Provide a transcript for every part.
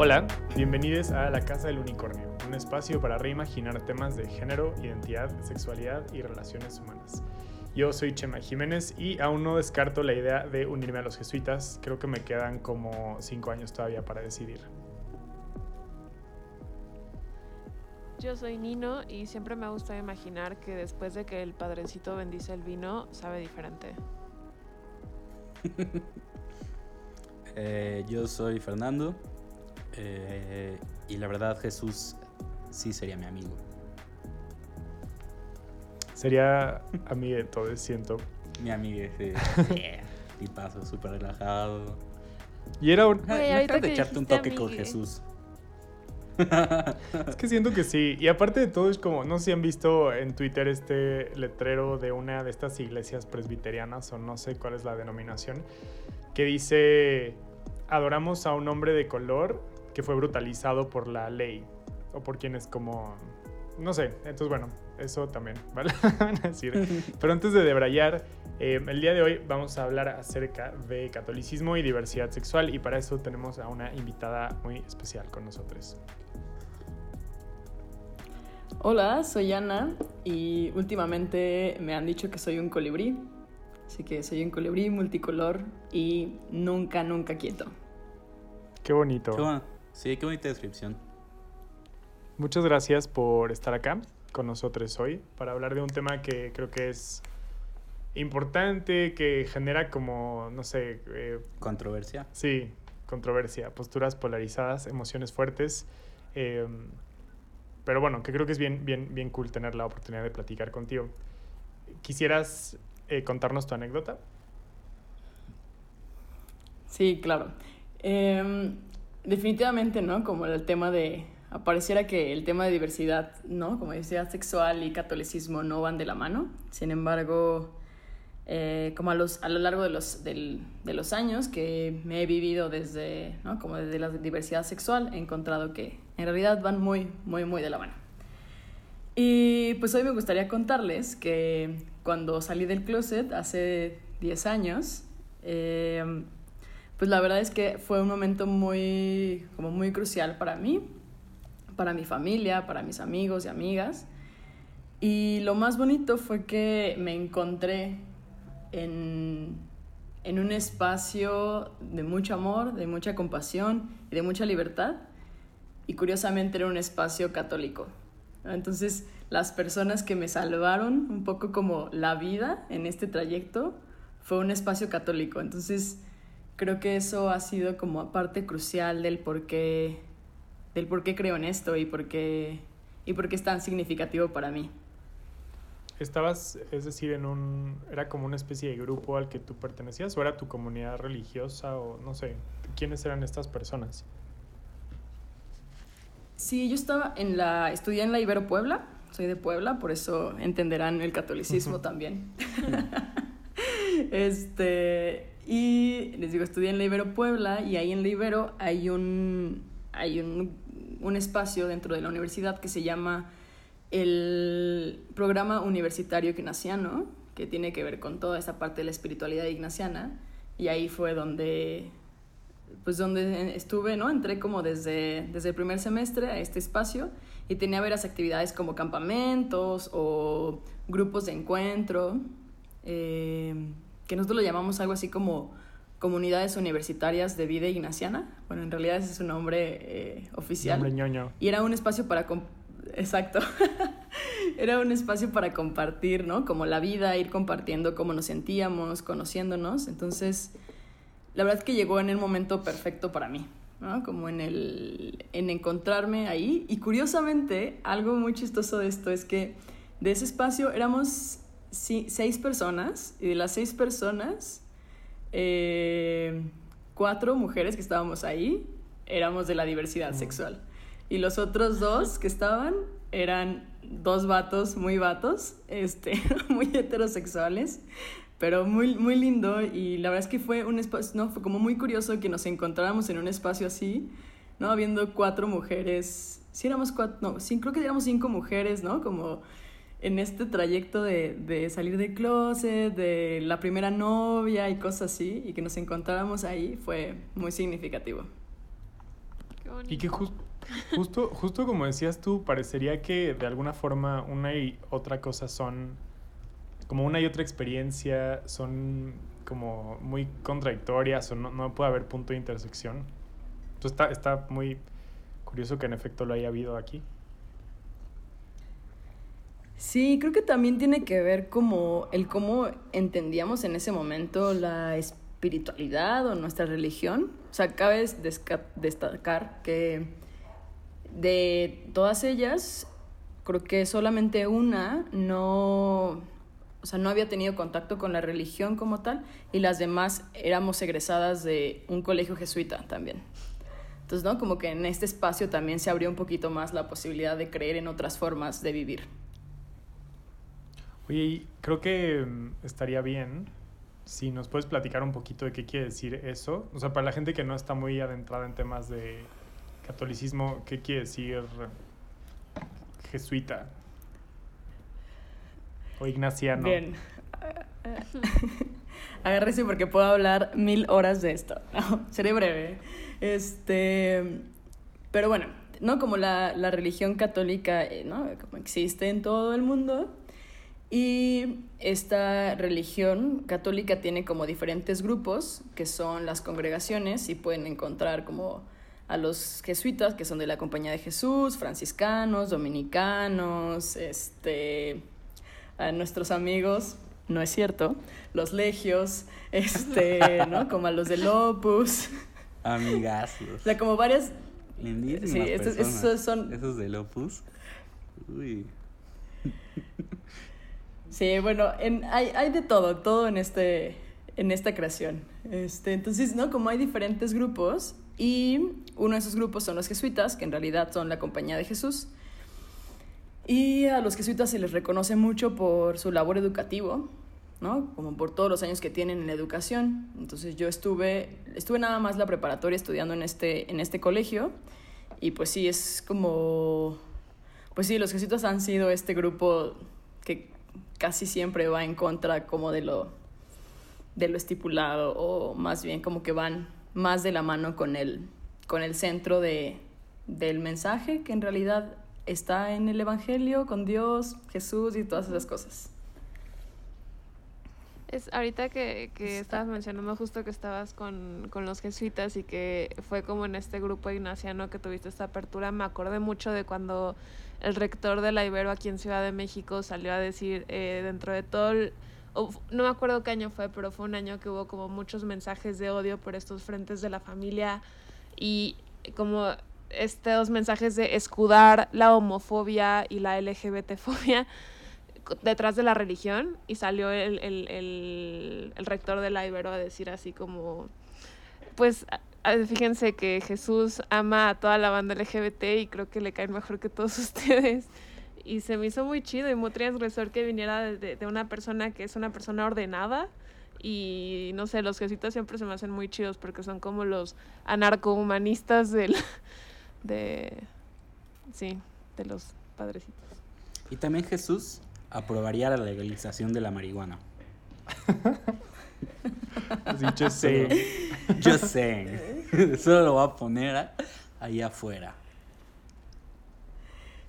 Hola, bienvenidos a La Casa del Unicornio, un espacio para reimaginar temas de género, identidad, sexualidad y relaciones humanas. Yo soy Chema Jiménez y aún no descarto la idea de unirme a los jesuitas, creo que me quedan como cinco años todavía para decidir. Yo soy Nino y siempre me gusta imaginar que después de que el padrecito bendice el vino, sabe diferente. Eh, yo soy Fernando eh, y la verdad Jesús sí sería mi amigo. Sería amigo de todo, siento. Mi amigo, sí. y paso súper relajado. Y era un... Ahorita Deja de echarte un toque con. Jesús. Es que siento que sí. Y aparte de todo, es como, no sé si han visto en Twitter este letrero de una de estas iglesias presbiterianas, o no sé cuál es la denominación, que dice, adoramos a un hombre de color que fue brutalizado por la ley, o por quienes como, no sé. Entonces, bueno, eso también, ¿vale? Van a decir. Pero antes de debrayar, eh, el día de hoy vamos a hablar acerca de catolicismo y diversidad sexual, y para eso tenemos a una invitada muy especial con nosotros. Hola, soy Ana y últimamente me han dicho que soy un colibrí. Así que soy un colibrí multicolor y nunca, nunca quieto. Qué bonito. Qué bueno. Sí, qué bonita descripción. Muchas gracias por estar acá con nosotros hoy para hablar de un tema que creo que es importante, que genera como, no sé, eh, Controversia. sí, controversia, posturas polarizadas, emociones fuertes. eh, pero bueno, que creo que es bien, bien, bien cool tener la oportunidad de platicar contigo. ¿Quisieras eh, contarnos tu anécdota? Sí, claro. Em, definitivamente, ¿no? Como el tema de... Apareciera que el tema de diversidad, ¿no? Como diversidad sexual y catolicismo no van de la mano. Sin embargo, eh, como a, los, a lo largo de los, del- de los años que me he vivido desde, ¿no? Como desde la diversidad sexual, he encontrado que en realidad van muy, muy, muy de la mano. Y pues hoy me gustaría contarles que cuando salí del closet hace 10 años, eh, pues la verdad es que fue un momento muy, como muy crucial para mí, para mi familia, para mis amigos y amigas. Y lo más bonito fue que me encontré en, en un espacio de mucho amor, de mucha compasión y de mucha libertad. Y curiosamente era un espacio católico. Entonces, las personas que me salvaron un poco como la vida en este trayecto fue un espacio católico. Entonces, creo que eso ha sido como parte crucial del por qué, del por qué creo en esto y por qué, y por qué es tan significativo para mí. ¿Estabas, es decir, en un... era como una especie de grupo al que tú pertenecías o era tu comunidad religiosa o no sé, quiénes eran estas personas? Sí, yo estaba en la, estudié en la Ibero Puebla, soy de Puebla, por eso entenderán el catolicismo también. este, y les digo, estudié en la Ibero Puebla y ahí en la Ibero hay un, hay un, un espacio dentro de la universidad que se llama el Programa Universitario Ignaciano, que tiene que ver con toda esa parte de la espiritualidad ignaciana, y ahí fue donde pues donde estuve, ¿no? Entré como desde, desde el primer semestre a este espacio y tenía varias actividades como campamentos o grupos de encuentro, eh, que nosotros lo llamamos algo así como comunidades universitarias de vida ignaciana. Bueno, en realidad ese es un nombre eh, oficial. Nombre ñoño. Y era un espacio para... Exacto. era un espacio para compartir, ¿no? Como la vida, ir compartiendo cómo nos sentíamos, conociéndonos. Entonces, la verdad es que llegó en el momento perfecto para mí, ¿no? Como en el... en encontrarme ahí. Y curiosamente, algo muy chistoso de esto es que de ese espacio éramos sí, seis personas. Y de las seis personas, eh, cuatro mujeres que estábamos ahí éramos de la diversidad sexual. Y los otros dos que estaban eran dos vatos muy vatos, este, muy heterosexuales, pero muy, muy lindo. Y la verdad es que fue un espacio, no, fue como muy curioso que nos encontráramos en un espacio así, ¿no? Habiendo cuatro mujeres, sí éramos cuatro, no, sí, creo que éramos cinco mujeres, ¿no? Como en este trayecto de, de salir del closet, de la primera novia y cosas así, y que nos encontráramos ahí fue muy significativo. Qué. Y que jus- justo, justo como decías tú, parecería que de alguna forma una y otra cosa son, como una y otra experiencia, son como muy contradictorias o no, no puede haber punto de intersección. Entonces está, está muy curioso que en efecto lo haya habido aquí. Sí, creo que también tiene que ver como el cómo entendíamos en ese momento la espiritualidad o nuestra religión. O sea, cabe destacar que de todas ellas, creo que solamente una no, o sea, no había tenido contacto con la religión como tal y las demás éramos egresadas de un colegio jesuita también. Entonces, ¿no? Como que en este espacio también se abrió un poquito más la posibilidad de creer en otras formas de vivir. Oye, creo que mm, estaría bien si nos puedes platicar un poquito de qué quiere decir eso. O sea, para la gente que no está muy adentrada en temas de catolicismo, ¿qué quiere decir jesuita? O ignaciano. Bien. Agárrese porque puedo hablar mil horas de esto. No, seré breve. Este, pero bueno, ¿no? Como la, la religión católica, eh, ¿no? Como existe en todo el mundo. Y esta religión católica tiene como diferentes grupos, que son las congregaciones, y pueden encontrar como a los jesuitas, que son de la Compañía de Jesús, franciscanos, dominicanos, este, a nuestros amigos, no es cierto, los legios, este, ¿no? Como a los del Opus, Amigazos. o sea, como varias, Lindísimas sí, estos- personas. esos son- Esos del Opus. Uy. Sí, bueno, en, hay, hay de todo, todo en, este, en esta creación. Este, entonces, ¿no? Como hay diferentes grupos y uno de esos grupos son los jesuitas, que en realidad son la compañía de Jesús. Y a los jesuitas se les reconoce mucho por su labor educativo, ¿no? Como por todos los años que tienen en la educación. Entonces yo estuve, estuve nada más la preparatoria estudiando en este, en este colegio y pues sí, es como, pues sí, los jesuitas han sido este grupo que casi siempre va en contra como de lo, de lo estipulado o más bien como que van más de la mano con el, con el centro de, del mensaje que en realidad está en el Evangelio, con Dios, Jesús y todas esas cosas. Es ahorita que, que estabas mencionando justo que estabas con, con los jesuitas y que fue como en este grupo ignaciano que tuviste esta apertura, me acordé mucho de cuando el rector de la Ibero aquí en Ciudad de México salió a decir eh, dentro de todo el- no me acuerdo qué año fue, pero fue un año que hubo como muchos mensajes de odio por estos frentes de la familia y como estos mensajes de escudar la homofobia y la LGBT-fobia detrás de la religión y salió el, el- el- rector de la Ibero a decir así como, pues fíjense que Jesús ama a toda la banda LGBT y creo que le caen mejor que todos ustedes. Y se me hizo muy chido y muy transgresor que viniera de, de- de una persona que es una persona ordenada. Y no sé, los jesuitas siempre se me hacen muy chidos porque son como los anarcohumanistas del. de. Sí, de los padrecitos. Y también Jesús aprobaría la legalización de la marihuana. Yo sé. Yo sé. Solo lo voy a poner a- ahí afuera.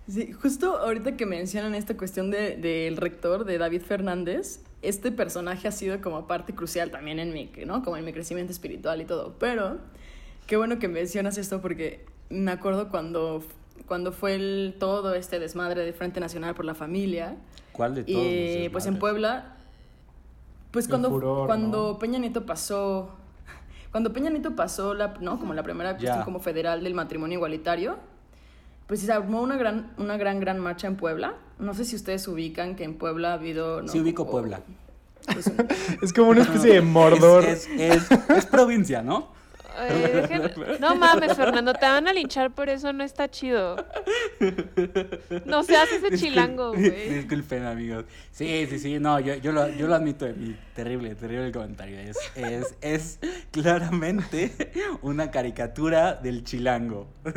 Sí, justo ahorita que mencionan esta cuestión de- del rector, de David Fernández, este personaje ha sido como parte crucial también en mi, ¿no? Como en mi crecimiento espiritual y todo. Pero qué bueno que mencionas esto porque me acuerdo cuando, cuando fue el, todo este desmadre de Frente Nacional por la Familia. ¿Cuál de todos? Y pues en? Puebla, pues El cuando, furor, cuando ¿no? Peña Nieto pasó, cuando Peña Nieto pasó la, ¿no? Como la primera cuestión como federal del matrimonio igualitario, pues se armó una gran, una gran, gran marcha en Puebla. No sé si ustedes ubican que en Puebla ha habido... ¿no? Sí ubico Como, Puebla. pues, Es como una especie de Mordor. Es, es, es- es provincia, ¿no? Eh, dejen- No mames, Fernando, te van a linchar por eso, no está chido. No seas ese chilango, güey. Disculpen, amigos. Sí, sí, sí, no, yo, yo, lo, yo lo admito de mi terrible, terrible comentario. Es, es, es claramente una caricatura del chilango.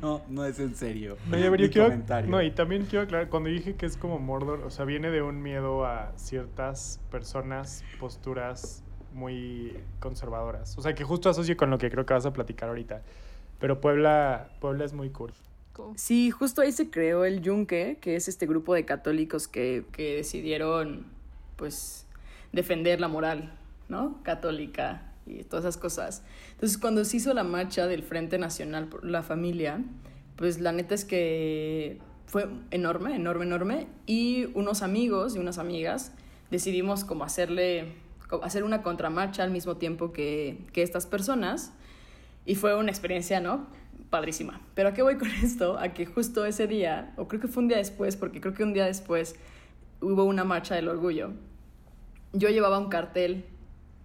No, no es en serio. Yo quiero- comentario. no, y también quiero aclarar, cuando dije que es como Mordor, o sea, viene de un miedo a ciertas personas, posturas muy conservadoras. O sea, que justo asocio con lo que creo que vas a platicar ahorita. Pero Puebla, Puebla es muy cool. Sí, justo ahí se creó el Yunque, que es este grupo de católicos que, que decidieron, pues, defender la moral, ¿no? Católica y todas esas cosas. Entonces, cuando se hizo la marcha del Frente Nacional por la Familia, pues la neta es que fue enorme, enorme, enorme. Y unos amigos y unas amigas decidimos como hacerle, hacer una contramarcha al mismo tiempo que, que estas personas. Y fue una experiencia, ¿no? padrísima. Pero ¿a qué voy con esto? A que justo ese día, o creo que fue un día después, porque creo que un día después hubo una marcha del orgullo, yo llevaba un cartel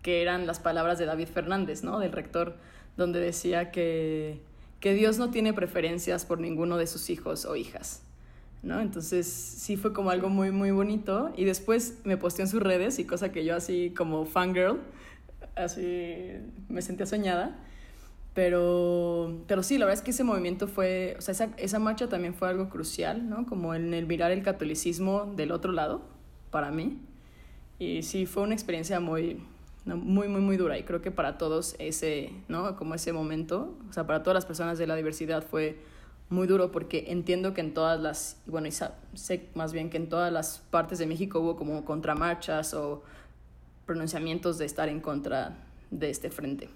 que eran las palabras de David Fernández, ¿no? Del rector, donde decía que, que Dios no tiene preferencias por ninguno de sus hijos o hijas. ¿No? Entonces sí fue como algo muy, muy bonito. Y después me posteó en sus redes y cosa que yo así como fangirl, así me sentía soñada. Pero, pero sí, la verdad es que ese movimiento fue, o sea, esa, esa marcha también fue algo crucial, ¿no? Como en el mirar el catolicismo del otro lado, para mí. Y sí, fue una experiencia muy, muy, muy, muy dura. Y creo que para todos ese, ¿no? Como ese momento, o sea, para todas las personas de la diversidad fue muy duro porque entiendo que en todas las, bueno, y sé más bien que en todas las partes de México hubo como contramarchas o pronunciamientos de estar en contra de este frente.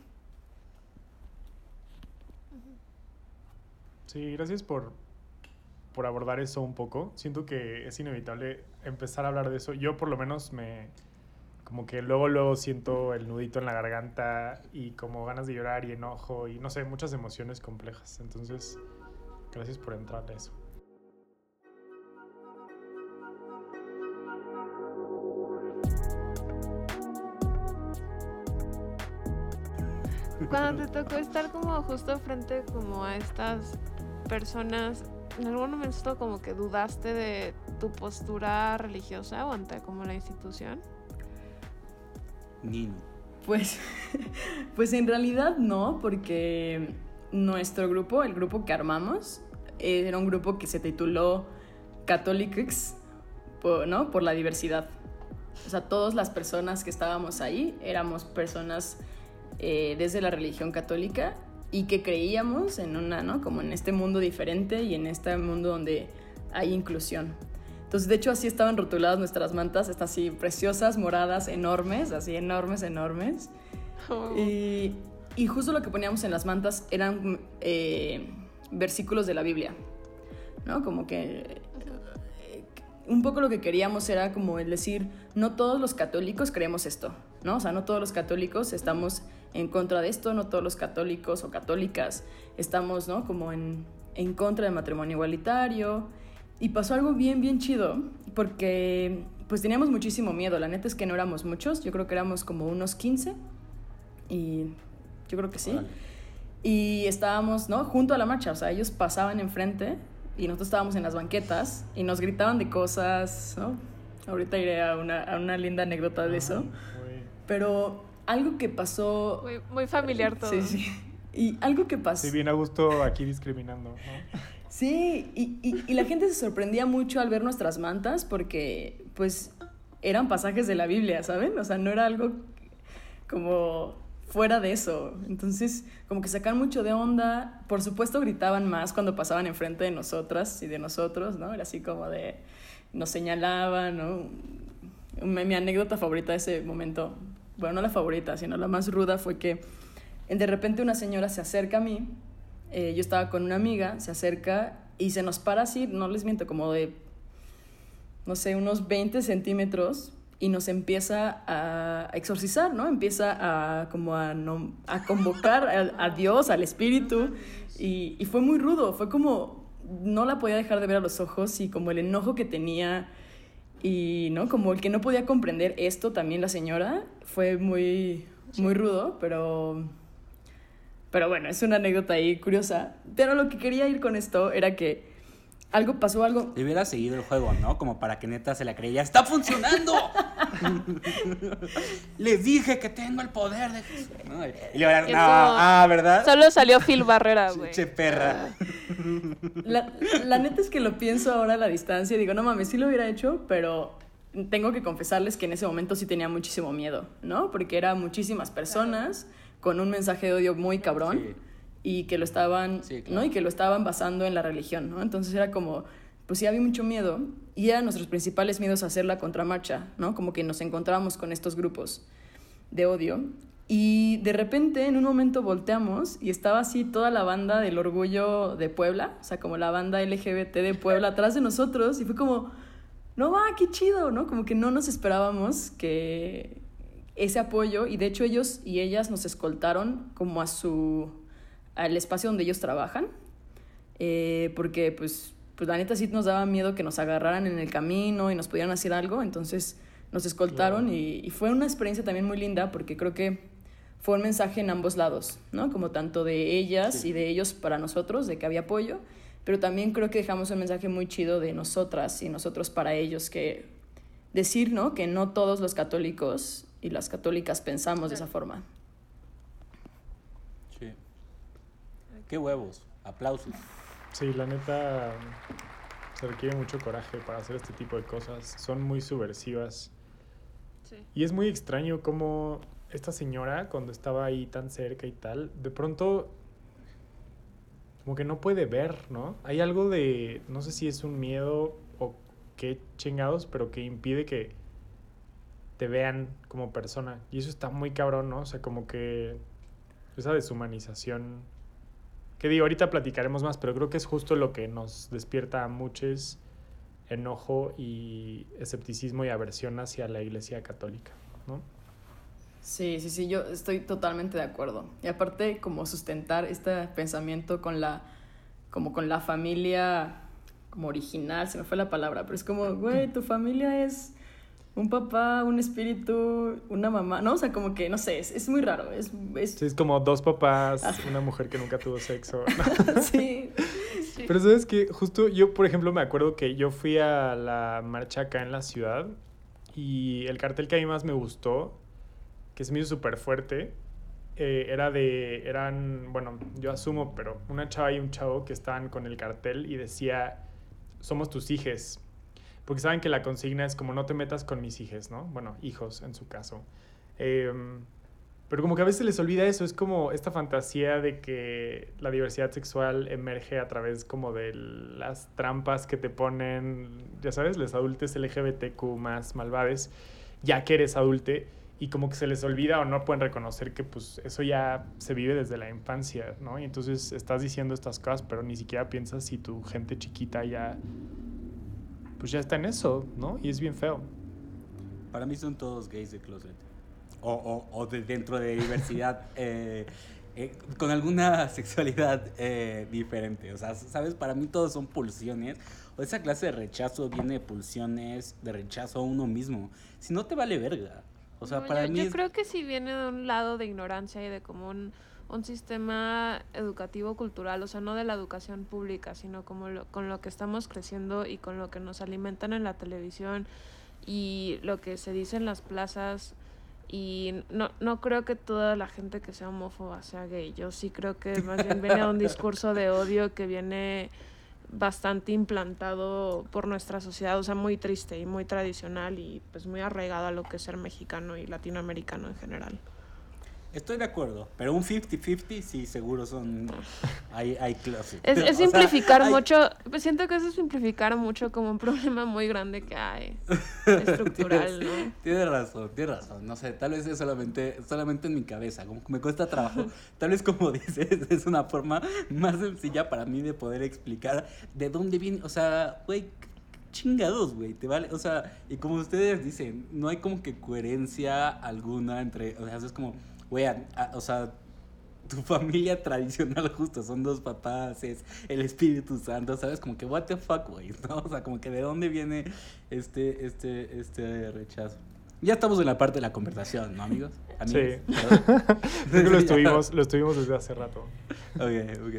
Sí, gracias por, por abordar eso un poco. Siento que es inevitable empezar a hablar de eso. Yo por lo menos me... Como que luego, luego siento el nudito en la garganta y como ganas de llorar y enojo y no sé, muchas emociones complejas. Entonces, gracias por entrar a eso. Cuando te tocó estar como justo frente como a estas personas, ¿en algún momento como que dudaste de tu postura religiosa o ante como la institución? Nino. Pues, pues en realidad no, porque nuestro grupo, el grupo que armamos, era un grupo que se tituló Catholics, ¿no? Por la diversidad. O sea, todas las personas que estábamos ahí éramos personas eh, desde la religión católica y que creíamos en una, ¿no? Como en este mundo diferente y en este mundo donde hay inclusión. Entonces, de hecho, así estaban rotuladas nuestras mantas, estas así preciosas, moradas, enormes, así enormes, enormes. Oh. Y, y, justo lo que poníamos en las mantas eran eh, versículos de la Biblia, ¿no? Como que eh, un poco lo que queríamos era como el decir, no todos los católicos creemos esto, ¿no? O sea, no todos los católicos estamos en contra de esto, no todos los católicos o católicas estamos, ¿no? Como en, en contra del matrimonio igualitario. Y pasó algo bien, bien chido, porque pues teníamos muchísimo miedo. La neta es que no éramos muchos, yo creo que éramos como unos 15. Y yo creo que sí. Y estábamos, ¿no? Junto a la marcha, o sea, ellos pasaban enfrente y nosotros estábamos en las banquetas y nos gritaban de cosas, ¿no? Ahorita iré a una, a una linda anécdota de eso. Pero algo que pasó... Muy, familiar todo. Sí, sí. Y algo que pasó... Sí, bien a gusto aquí discriminando. Sí, y, y, la gente se sorprendía mucho al ver nuestras mantas porque, pues, eran pasajes de la Biblia, ¿saben? O sea, no era algo como fuera de eso. Entonces, como que sacan mucho de onda. Por supuesto, gritaban más cuando pasaban enfrente de nosotras y de nosotros, ¿no? Era así como de... Nos señalaban, ¿no? Mi, anécdota favorita de ese momento bueno, no la favorita, sino la más ruda fue que de repente una señora se acerca a mí, eh, yo estaba con una amiga, se acerca y se nos para así, no les miento, como de, no sé, unos 20 centímetros y nos empieza a exorcizar, ¿no? Empieza a como a, a convocar a, Dios, al Espíritu y, y fue muy rudo, fue como, no la podía dejar de ver a los ojos y como el enojo que tenía y, ¿no? Como el que no podía comprender esto también la señora fue muy, muy rudo, pero... Pero bueno, es una anécdota ahí curiosa. Pero lo que quería ir con esto era que algo pasó, algo... Le hubiera seguido el juego, ¿no? Como para que neta se la creía. ¡Está funcionando! Le dije que tengo el poder de Y le no, ah, ¿verdad? Solo salió Phil Barrera, güey. Che perra. La, la, neta es que lo pienso ahora a la distancia y digo, no mames, sí lo hubiera hecho, pero tengo que confesarles que en ese momento sí tenía muchísimo miedo, ¿no? Porque eran muchísimas personas con un mensaje de odio muy cabrón. Y que lo estaban, Sí, claro. ¿no? Y que lo estaban basando en la religión, ¿no? Entonces era como, pues sí había mucho miedo y eran nuestros principales miedos hacer la contramarcha, ¿no? Como que nos encontrábamos con estos grupos de odio y de repente en un momento volteamos y estaba así toda la banda del orgullo de Puebla, o sea, como la banda LGBT de Puebla atrás de nosotros y fue como, no va, qué chido, ¿no? Como que no nos esperábamos que ese apoyo y de hecho ellos y ellas nos escoltaron como a su al espacio donde ellos trabajan eh, porque pues pues la neta sí nos daba miedo que nos agarraran en el camino y nos pudieran hacer algo entonces nos escoltaron Claro. y, y fue una experiencia también muy linda porque creo que fue un mensaje en ambos lados, ¿no? Como tanto de ellas Sí. y de ellos para nosotros, de que había apoyo, pero también creo que dejamos un mensaje muy chido de nosotras y nosotros para ellos, que decir, ¿no? Que no todos los católicos y las católicas pensamos de esa forma. Sí. Qué huevos. Aplausos. Sí, la neta se requiere mucho coraje para hacer este tipo de cosas. Son muy subversivas. Sí. Y es muy extraño cómo esta señora, cuando estaba ahí tan cerca y tal, de pronto como que no puede ver, ¿no? Hay algo de, no sé si es un miedo o qué chingados, pero que impide que te vean como persona. Y eso está muy cabrón, ¿no? O sea, como que esa deshumanización. Que digo, ahorita platicaremos más, pero creo que es justo lo que nos despierta a muchos enojo y escepticismo y aversión hacia la Iglesia Católica, ¿no? Sí, sí, sí, yo estoy totalmente de acuerdo. Y aparte, como sustentar este pensamiento con la, como con la familia, como original, se me fue la palabra, pero es como, güey, tu familia es un papá, un espíritu, una mamá, ¿no? O sea, como que, no sé, es, es muy raro, es, es Sí, es como dos papás, una mujer que nunca tuvo sexo. ¿no? sí, Sí. Pero sabes que justo yo, por ejemplo, me acuerdo que yo fui a la marcha acá en la ciudad y el cartel que a mí más me gustó, que se me hizo súper fuerte, eh, era de, eran, bueno, yo asumo, pero una chava y un chavo que estaban con el cartel y decía, somos tus hijes. Porque saben que la consigna es como no te metas con mis hijes, ¿no? Bueno, hijos en su caso. Em, pero como que a veces les olvida eso, es como esta fantasía de que la diversidad sexual emerge a través como de las trampas que te ponen, ya sabes, los adultos LGBTQ más malvades, ya que eres adulte, y como que se les olvida o no pueden reconocer que pues eso ya se vive desde la infancia, ¿no? Y entonces estás diciendo estas cosas, pero ni siquiera piensas si tu gente chiquita ya, pues ya está en eso, ¿no? Y es bien feo. Para mí son todos gays de closet. O, o, o de dentro de diversidad. eh, eh, con alguna sexualidad eh, diferente. O sea, ¿sabes? Para mí todos son pulsiones. O esa clase de rechazo viene de pulsiones de rechazo a uno mismo. Si no te vale verga. O sea, No, para yo, mí yo es- creo que sí viene de un lado de ignorancia y de como un, un sistema educativo cultural, o sea, no de la educación pública, sino como lo- con lo que estamos creciendo y con lo que nos alimentan en la televisión y lo que se dice en las plazas. Y no, no creo que toda la gente que sea homófoba sea gay. Yo sí creo que más bien viene un discurso de odio que viene bastante implantado por nuestra sociedad, o sea, muy triste y muy tradicional y pues muy arraigado a lo que es ser mexicano y latinoamericano en general. Estoy de acuerdo, pero un 50-50 sí seguro son... Hay, hay closet. Es, O es sea, simplificar hay- mucho, pues siento que eso es simplificar mucho como un problema muy grande que hay, estructural, ¿no? Tienes razón, tienes razón. No sé, tal vez es solamente, solamente en mi cabeza, como que me cuesta trabajo. Tal vez como dices, es una forma más sencilla para mí de poder explicar de dónde viene, o sea, güey, chingados, güey, te vale, o sea, y como ustedes dicen, no hay como que coherencia alguna entre, o sea, es como, güey, o sea, tu familia tradicional justo son dos papás, es el Espíritu Santo, ¿sabes? Como que what the fuck, güey, ¿no? O sea, como que de dónde viene este, este, este rechazo. Ya estamos en la parte de la conversación, ¿no, amigos? Amigos, Sí. perdón. Creo que lo estuvimos, lo estuvimos desde hace rato. Ok, ok.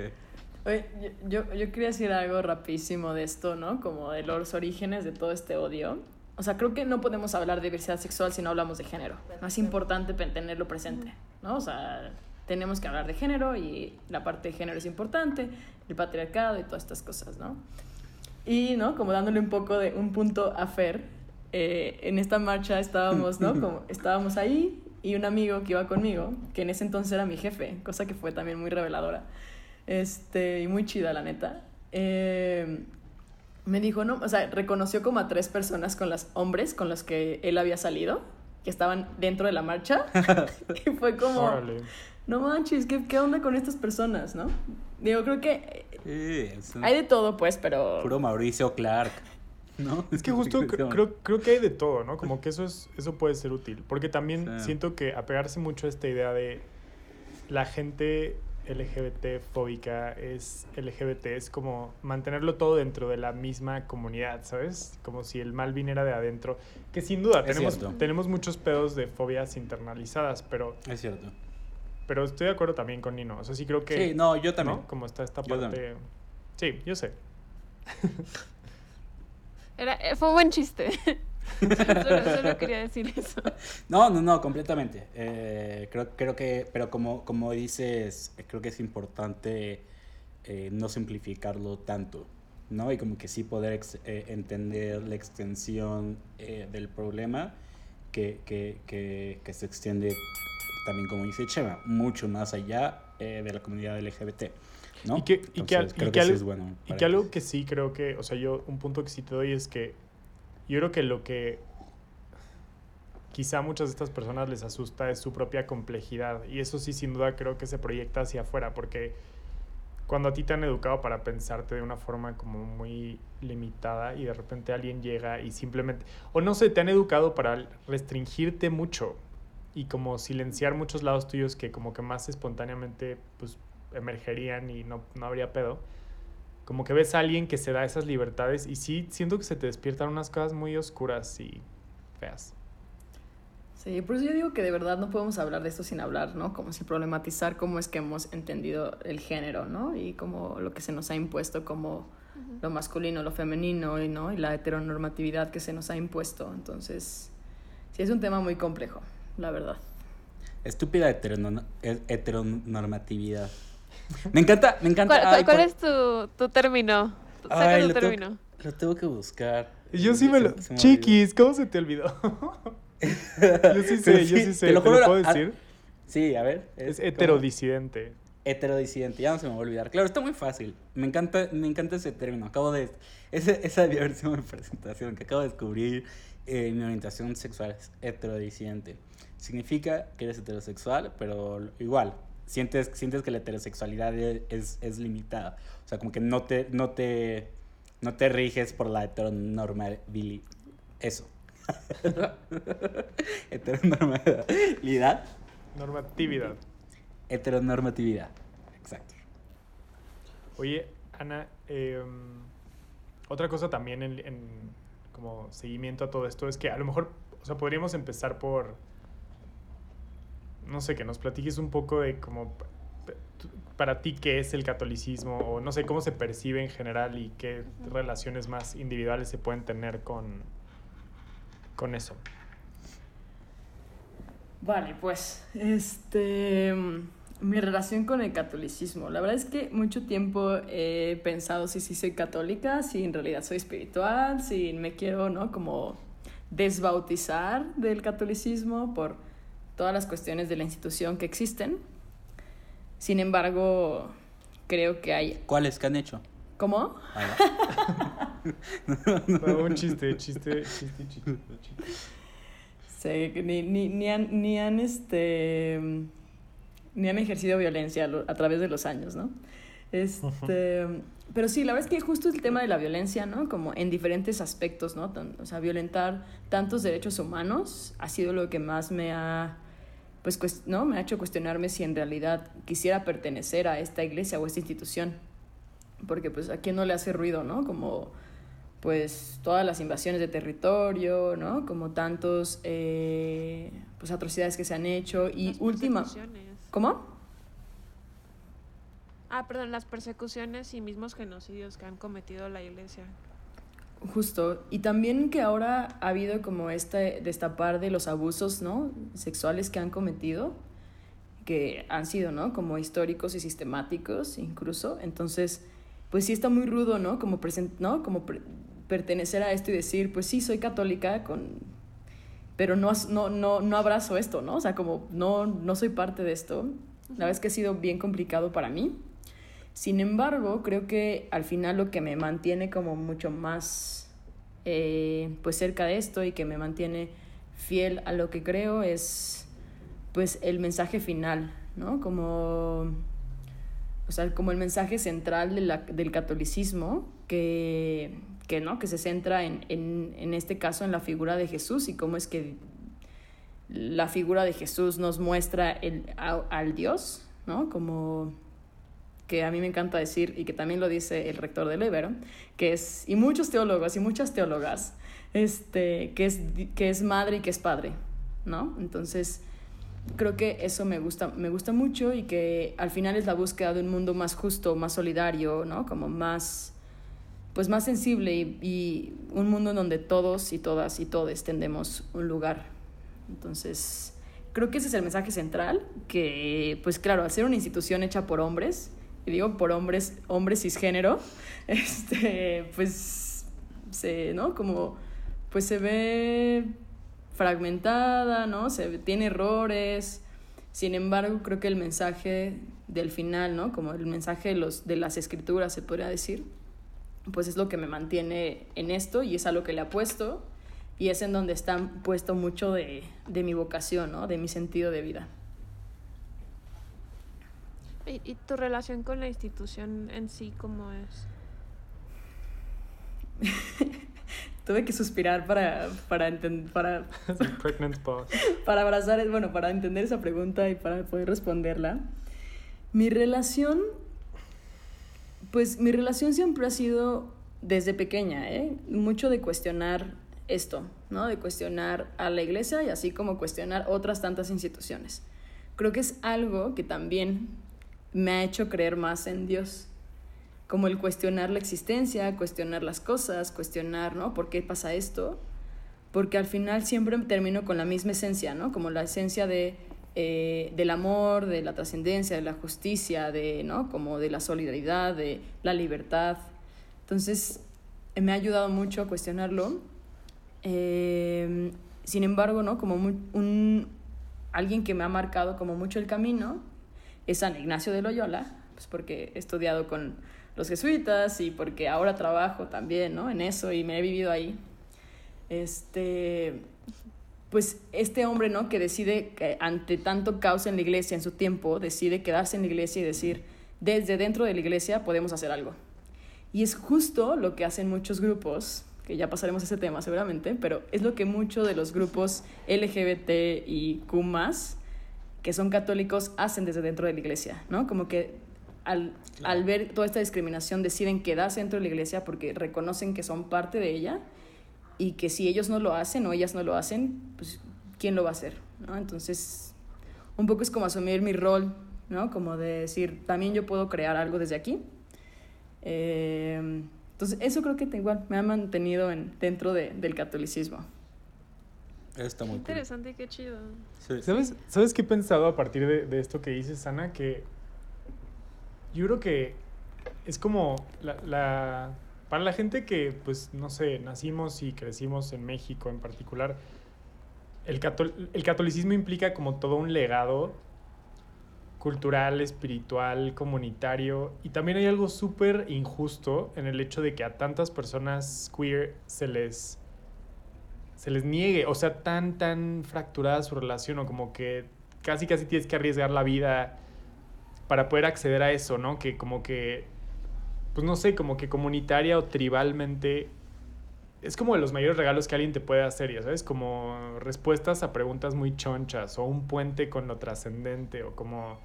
Oye, yo, yo, yo quería decir algo rapidísimo de esto, ¿no? Como de los orígenes de todo este odio. O sea, creo que no podemos hablar de diversidad sexual si no hablamos de género. No es importante tenerlo presente, ¿no? O sea, tenemos que hablar de género y la parte de género es importante, el patriarcado y todas estas cosas, ¿no? Y, ¿no? Como dándole un poco de un punto a Fer, eh, en esta marcha estábamos, ¿no? Como estábamos ahí y un amigo que iba conmigo, que en ese entonces era mi jefe, cosa que fue también muy reveladora. Este, y muy chida, la neta. Eh, me dijo, no, o sea, reconoció como a tres personas con los hombres con los que él había salido, que estaban dentro de la marcha. y fue como, Órale. no manches, ¿qué, ¿qué onda con estas personas, no? Digo, creo que Sí, hay de todo, pues, pero... puro Mauricio Clark. ¿No? Es que justo cre- creo, creo que hay de todo, ¿no? Como que eso, es, eso puede ser útil. Porque también Sí. siento que apegarse mucho a esta idea de la gente LGBT fóbica es LGBT, es como mantenerlo todo dentro de la misma comunidad, ¿sabes? Como si el mal viniera de adentro. Que sin duda tenemos, tenemos muchos pedos de fobias internalizadas, pero, Es cierto. pero estoy de acuerdo también con Nino. O sea, sí creo que... Sí, no, yo también. ¿no? Como está esta Yo parte... Sí, yo sé. Era, eh, fue un buen chiste. solo, solo quería decir eso. No, no, no, completamente. Eh, creo, creo que, pero como, como dices, creo que es importante eh, no simplificarlo tanto, ¿no? Y como que sí poder ex- eh, entender la extensión eh, del problema que, que, que, que se extiende también, como dice Chema, mucho más allá eh, de la comunidad LGBT, ¿no? Y que, y que, y que sí algo, es bueno y para que algo ellos. que sí creo que, o sea, yo un punto que sí te doy es que yo creo que lo que quizá a muchas de estas personas les asusta es su propia complejidad y eso sí sin duda creo que se proyecta hacia afuera porque cuando a ti te han educado para pensarte de una forma como muy limitada y de repente alguien llega y simplemente, o no sé, te han educado para restringirte mucho y como silenciar muchos lados tuyos que como que más espontáneamente pues emergerían y no, no habría pedo. Como que ves a alguien que se da esas libertades y sí siento que se te despiertan unas cosas muy oscuras y feas. Sí, por eso yo digo que de verdad no podemos hablar de esto sin hablar, ¿no? Como si problematizar cómo es que hemos entendido el género, ¿no? Y como lo que se nos ha impuesto como lo masculino, lo femenino, y, ¿no? Y la heteronormatividad que se nos ha impuesto. Entonces, sí, es un tema muy complejo, la verdad. Estúpida he- heteronormatividad. Me encanta, me encanta. ¿Cuál, ay, cuál por- es tu, tu término? Saca Ay, tu lo tengo- término. Lo tengo que buscar. Yo sí me lo... Se- se me Chiquis, ¿cómo se te olvidó? yo sí sé, Pero yo sí, sí sé. te lo ¿Te juro, lo puedo ah, decir? Sí, a ver. Es como- heterodisidente. Heterodisidente, ya no se me va a olvidar. Claro, está muy fácil. Me encanta, me encanta ese término. Acabo de. ese- esa diversión de presentación que acabo de descubrir. eh, mi orientación sexual es heterodisidente. Significa que eres heterosexual, pero igual. Sientes, sientes que la heterosexualidad e- es, es limitada. O sea, como que no te, no te, no te riges por la heteronormabilidad. Eso. heteronormabilidad. Normatividad. Heteronormatividad. Exacto. Oye, Ana, em, otra cosa también en, en como seguimiento a todo esto es que a lo mejor, o sea, podríamos empezar por, no sé, que nos platiques un poco de cómo para ti qué es el catolicismo o no sé cómo se percibe en general y qué relaciones más individuales se pueden tener con, con eso. Vale, pues, este, mi relación con el catolicismo. La verdad es que mucho tiempo he pensado si sí soy católica, si en realidad soy espiritual, si me quiero, ¿no? Como desbautizar del catolicismo por todas las cuestiones de la institución que existen. Sin embargo, creo que hay... ¿Cuáles que han hecho? ¿Cómo? Ah, un chiste, chiste, chiste, chiste. chiste. Sí, ni, ni, ni han, ni han, este, ni han ejercido violencia a lo- a través de los años, ¿no? Este, pero sí, la verdad es que justo el tema de la violencia, ¿no? Como en diferentes aspectos, ¿no? O sea, violentar tantos derechos humanos ha sido lo que más me ha, pues, cues- ¿no? Me ha hecho cuestionarme si en realidad quisiera pertenecer a esta iglesia o a esta institución. Porque, pues, a quién no le hace ruido, ¿no? Como pues todas las invasiones de territorio, ¿no? Como tantos, eh, pues atrocidades que se han hecho y Las última... ¿Cómo? Ah, perdón, las persecuciones y mismos genocidios que han cometido la iglesia. Justo. Y también que ahora ha habido como este destapar de los abusos, ¿no? Sexuales que han cometido, que han sido, ¿no? Como históricos y sistemáticos incluso. Entonces, pues sí está muy rudo, ¿no? Como, present ¿no? Como pre- pertenecer a esto y decir, pues sí, soy católica, con... pero no, no, no, no abrazo esto, ¿no? O sea, como no, no soy parte de esto. La verdad es que ha sido bien complicado para mí. Sin embargo, creo que al final lo que me mantiene como mucho más eh, pues cerca de esto y que me mantiene fiel a lo que creo es pues el mensaje final, ¿no? Como, o sea, como el mensaje central del catolicismo que, que, ¿no? que se centra en, en, en este caso en la figura de Jesús y cómo es que la figura de Jesús nos muestra el, al Dios, ¿no? Como que a mí me encanta decir y que también lo dice el rector de Ibero, que es, y muchos teólogos y muchas teólogas, este, que, es, que es madre y que es padre, ¿no? Entonces, creo que eso me gusta, me gusta mucho y que al final es la búsqueda de un mundo más justo, más solidario, ¿no? Como más, pues más sensible y, un mundo en donde todos y todas y todos tendemos un lugar. Entonces, creo que ese es el mensaje central, que pues claro, al ser una institución hecha por hombres, y digo por hombres, hombres cisgénero, este, pues se, ¿no? Como, pues se ve fragmentada, ¿no? Se tiene errores. Sin embargo, creo que el mensaje del final, ¿no? Como el mensaje de, los, de las escrituras, se podría decir, pues es lo que me mantiene en esto y es a lo que le apuesto y es en donde está puesto mucho de, de mi vocación, ¿no? De mi sentido de vida. ¿Y, ¿Y, tu relación con la institución en sí cómo es? Tuve que suspirar para para para para abrazar, bueno, para entender esa pregunta y para poder responderla. Mi relación pues mi relación siempre ha sido desde pequeña, ¿eh? Mucho de cuestionar esto, ¿no? De cuestionar a la iglesia y así como cuestionar otras tantas instituciones. Creo que es algo que también me ha hecho creer más en Dios, como el cuestionar la existencia, cuestionar las cosas, cuestionar, ¿no? ¿Por qué pasa esto? Porque al final siempre termino con la misma esencia, ¿no? Como la esencia de, eh, del amor, de la trascendencia, de la justicia, de, ¿no? Como de la solidaridad, de la libertad. Entonces, me ha ayudado mucho a cuestionarlo. Eh, sin embargo, ¿no? Como un, alguien que me ha marcado como mucho el camino es San Ignacio de Loyola, pues porque he estudiado con los jesuitas y porque ahora trabajo también, ¿no? En eso y me he vivido ahí. Este, pues este hombre, ¿no? Que decide, que ante tanto caos en la iglesia en su tiempo, decide quedarse en la iglesia y decir, desde dentro de la iglesia podemos hacer algo. Y es justo lo que hacen muchos grupos, que ya pasaremos a ese tema seguramente, pero es lo que muchos de los grupos LGBT y Q que son católicos hacen desde dentro de la iglesia, ¿no? Como que al, al, ver toda esta discriminación deciden quedarse dentro de la iglesia porque reconocen que son parte de ella y que si ellos no lo hacen o ellas no lo hacen, pues ¿quién lo va a hacer? ¿no? Entonces, un poco es como asumir mi rol, ¿no? Como de decir, también yo puedo crear algo desde aquí. Eh, entonces, eso creo que igual me ha mantenido en, dentro de, del catolicismo. Está muy interesante y qué chido. Sí. ¿Sabes, ¿Sabes qué he pensado a partir de, de, esto que dices, Ana? Que yo creo que es como la, la, para la gente que, pues, no sé, nacimos y crecimos en México en particular, el, catol el catolicismo implica como todo un legado cultural, espiritual, comunitario, y también hay algo súper injusto en el hecho de que a tantas personas queer se les se les niegue, o sea, tan, tan fracturada su relación, o como que casi, casi tienes que arriesgar la vida para poder acceder a eso, ¿no? Que como que, pues no sé, como que comunitaria o tribalmente, es como de los mayores regalos que alguien te puede hacer, ya sabes, como respuestas a preguntas muy chonchas, o un puente con lo trascendente, o como,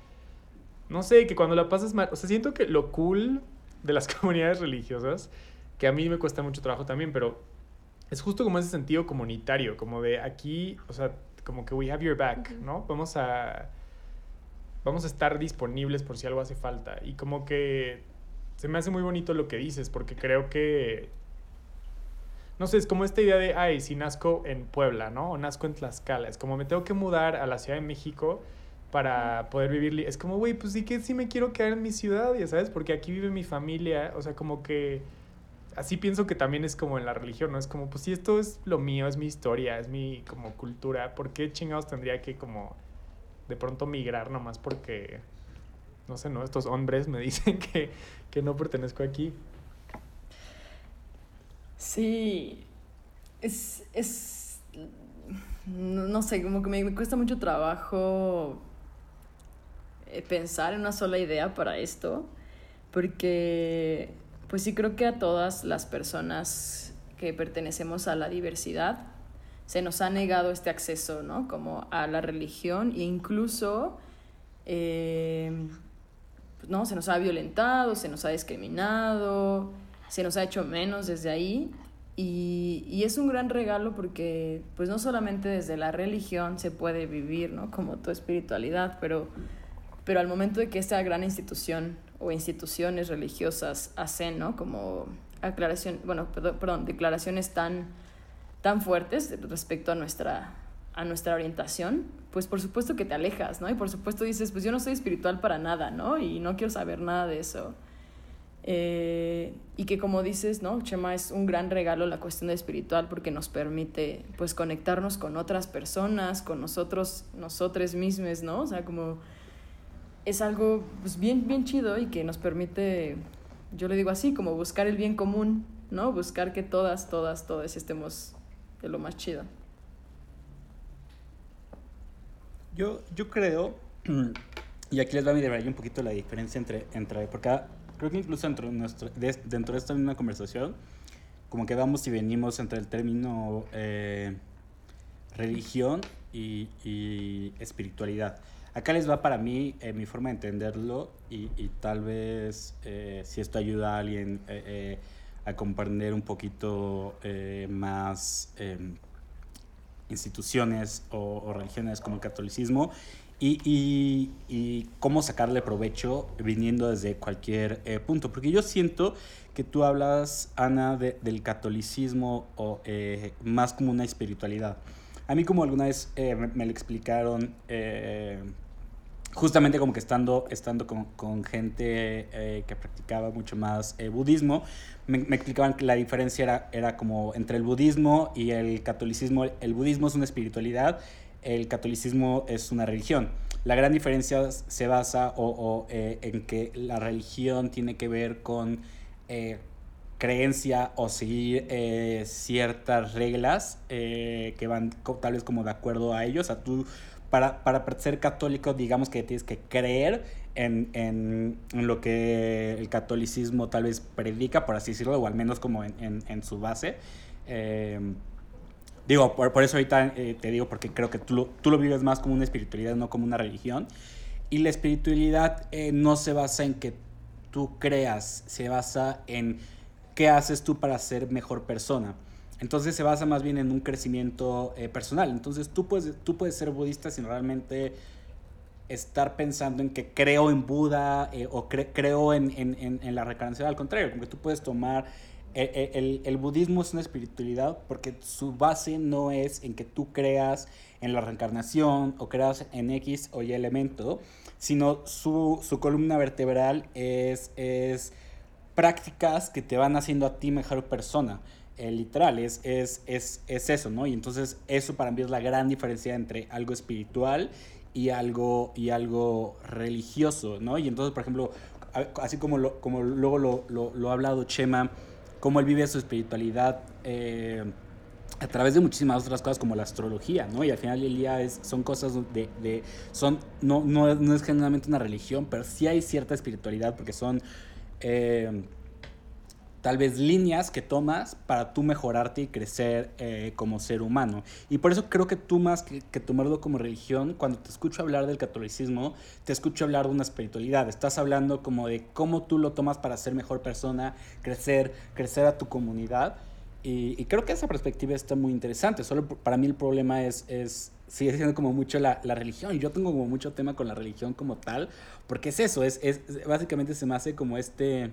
no sé, que cuando la pasas mal, o sea, siento que lo cool de las comunidades religiosas, que a mí me cuesta mucho trabajo también, pero es justo como ese sentido comunitario, como de aquí, o sea, como que we have your back, ¿no? Vamos a, vamos a estar disponibles por si algo hace falta. Y como que se me hace muy bonito lo que dices, porque creo que, no sé, es como esta idea de, ay, si nazco en Puebla, ¿no? O nazco en Tlaxcala, es como me tengo que mudar a la Ciudad de México para poder vivir. Es como, güey, pues sí que sí me quiero quedar en mi ciudad, ya sabes, porque aquí vive mi familia, o sea, como que así pienso que también es como en la religión, ¿no? Es como, pues si esto es lo mío, es mi historia, es mi como cultura, ¿por qué chingados tendría que como de pronto migrar nomás porque no sé, ¿no? Estos hombres me dicen que, que no pertenezco aquí. Sí, es, es, no, sé, como que me, cuesta mucho trabajo eh, pensar en una sola idea para esto, porque pues sí creo que a todas las personas que pertenecemos a la diversidad se nos ha negado este acceso, ¿no? Como a la religión e incluso, eh, ¿no? Se nos ha violentado, se nos ha discriminado, se nos ha hecho menos desde ahí y, y, es un gran regalo porque pues no solamente desde la religión se puede vivir, ¿no? Como tu espiritualidad, pero, pero al momento de que esta gran institución o instituciones religiosas hacen, ¿no? Como aclaración, bueno, perdón, declaraciones tan, tan fuertes respecto a nuestra, a nuestra orientación, pues por supuesto que te alejas, ¿no? Y por supuesto dices, pues yo no soy espiritual para nada, ¿no? Y no quiero saber nada de eso. Eh, y que como dices, ¿no? Chema es un gran regalo la cuestión de espiritual porque nos permite pues conectarnos con otras personas, con nosotros, nosotros mismos, ¿no? O sea, como es algo pues, bien, bien chido y que nos permite, yo le digo así, como buscar el bien común, ¿no? Buscar que todas, todas, todas estemos de lo más chido. Yo, yo creo, y aquí les va a mirar un poquito la diferencia entre, entre porque creo que incluso dentro de, nuestro, dentro de esta misma conversación, como que vamos y venimos entre el término eh, religión y, y, espiritualidad. Acá les va para mí eh, mi forma de entenderlo y, y tal vez eh, si esto ayuda a alguien a comprender un poquito más em, instituciones o, religiones como el catolicismo y, y, y, cómo sacarle provecho viniendo desde cualquier eh, punto. Porque yo siento que tú hablas, Ana, de, del catolicismo o eh, más como una espiritualidad. A mí como alguna vez eh, me, lo explicaron, justamente como que estando, estando con, con gente que practicaba mucho más budismo, me, explicaban que la diferencia era, era como entre el budismo y el catolicismo. El budismo es una espiritualidad el catolicismo es una religión. La gran diferencia se basa o, o, eh, en que la religión tiene que ver con eh, creencia o seguir eh, ciertas reglas eh, que van tal vez como de acuerdo a ellos. O sea, tú para, para ser católico digamos que tienes que creer en, en, en, lo que el catolicismo tal vez predica, por así decirlo, o al menos como en, en, en su base. Eh, Digo, por, por eso ahorita eh, te digo, porque creo que tú lo, tú lo vives más como una espiritualidad, no como una religión. Y la espiritualidad no se basa en que tú creas, se basa en qué haces tú para ser mejor persona. Entonces se basa más bien en un crecimiento eh, personal. Entonces tú puedes, tú puedes ser budista sin realmente estar pensando en que creo en Buda eh, o cre creo en, en, en, la reencarnación. Al contrario, como que tú puedes tomar el, el, el, budismo es una espiritualidad porque su base no es en que tú creas en la reencarnación o creas en X o Y elemento, sino su, su columna vertebral es, es, prácticas que te van haciendo a ti mejor persona. Literal, es, es, es, es eso, ¿no? Y entonces eso para mí es la gran diferencia entre algo espiritual y algo, y algo religioso, ¿no? Y entonces, por ejemplo, así como, lo, como luego lo, lo, lo ha hablado Chema, cómo él vive su espiritualidad eh, a través de muchísimas otras cosas como la astrología, ¿no? Y al final del día es, son cosas de... de son, no, no, no, es generalmente una religión, pero sí hay cierta espiritualidad porque son... Eh, tal vez líneas que tomas para tú mejorarte y crecer eh, como ser humano. Y por eso creo que tú más que, que, tomarlo como religión, cuando te escucho hablar del catolicismo, te escucho hablar de una espiritualidad. Estás hablando como de cómo tú lo tomas para ser mejor persona, crecer, crecer a tu comunidad. Y, y creo que esa perspectiva está muy interesante. Solo para mí el problema es, es sigue siendo como mucho la, la, religión. Yo tengo como mucho tema con la religión como tal, porque es eso, es, es básicamente se me hace como este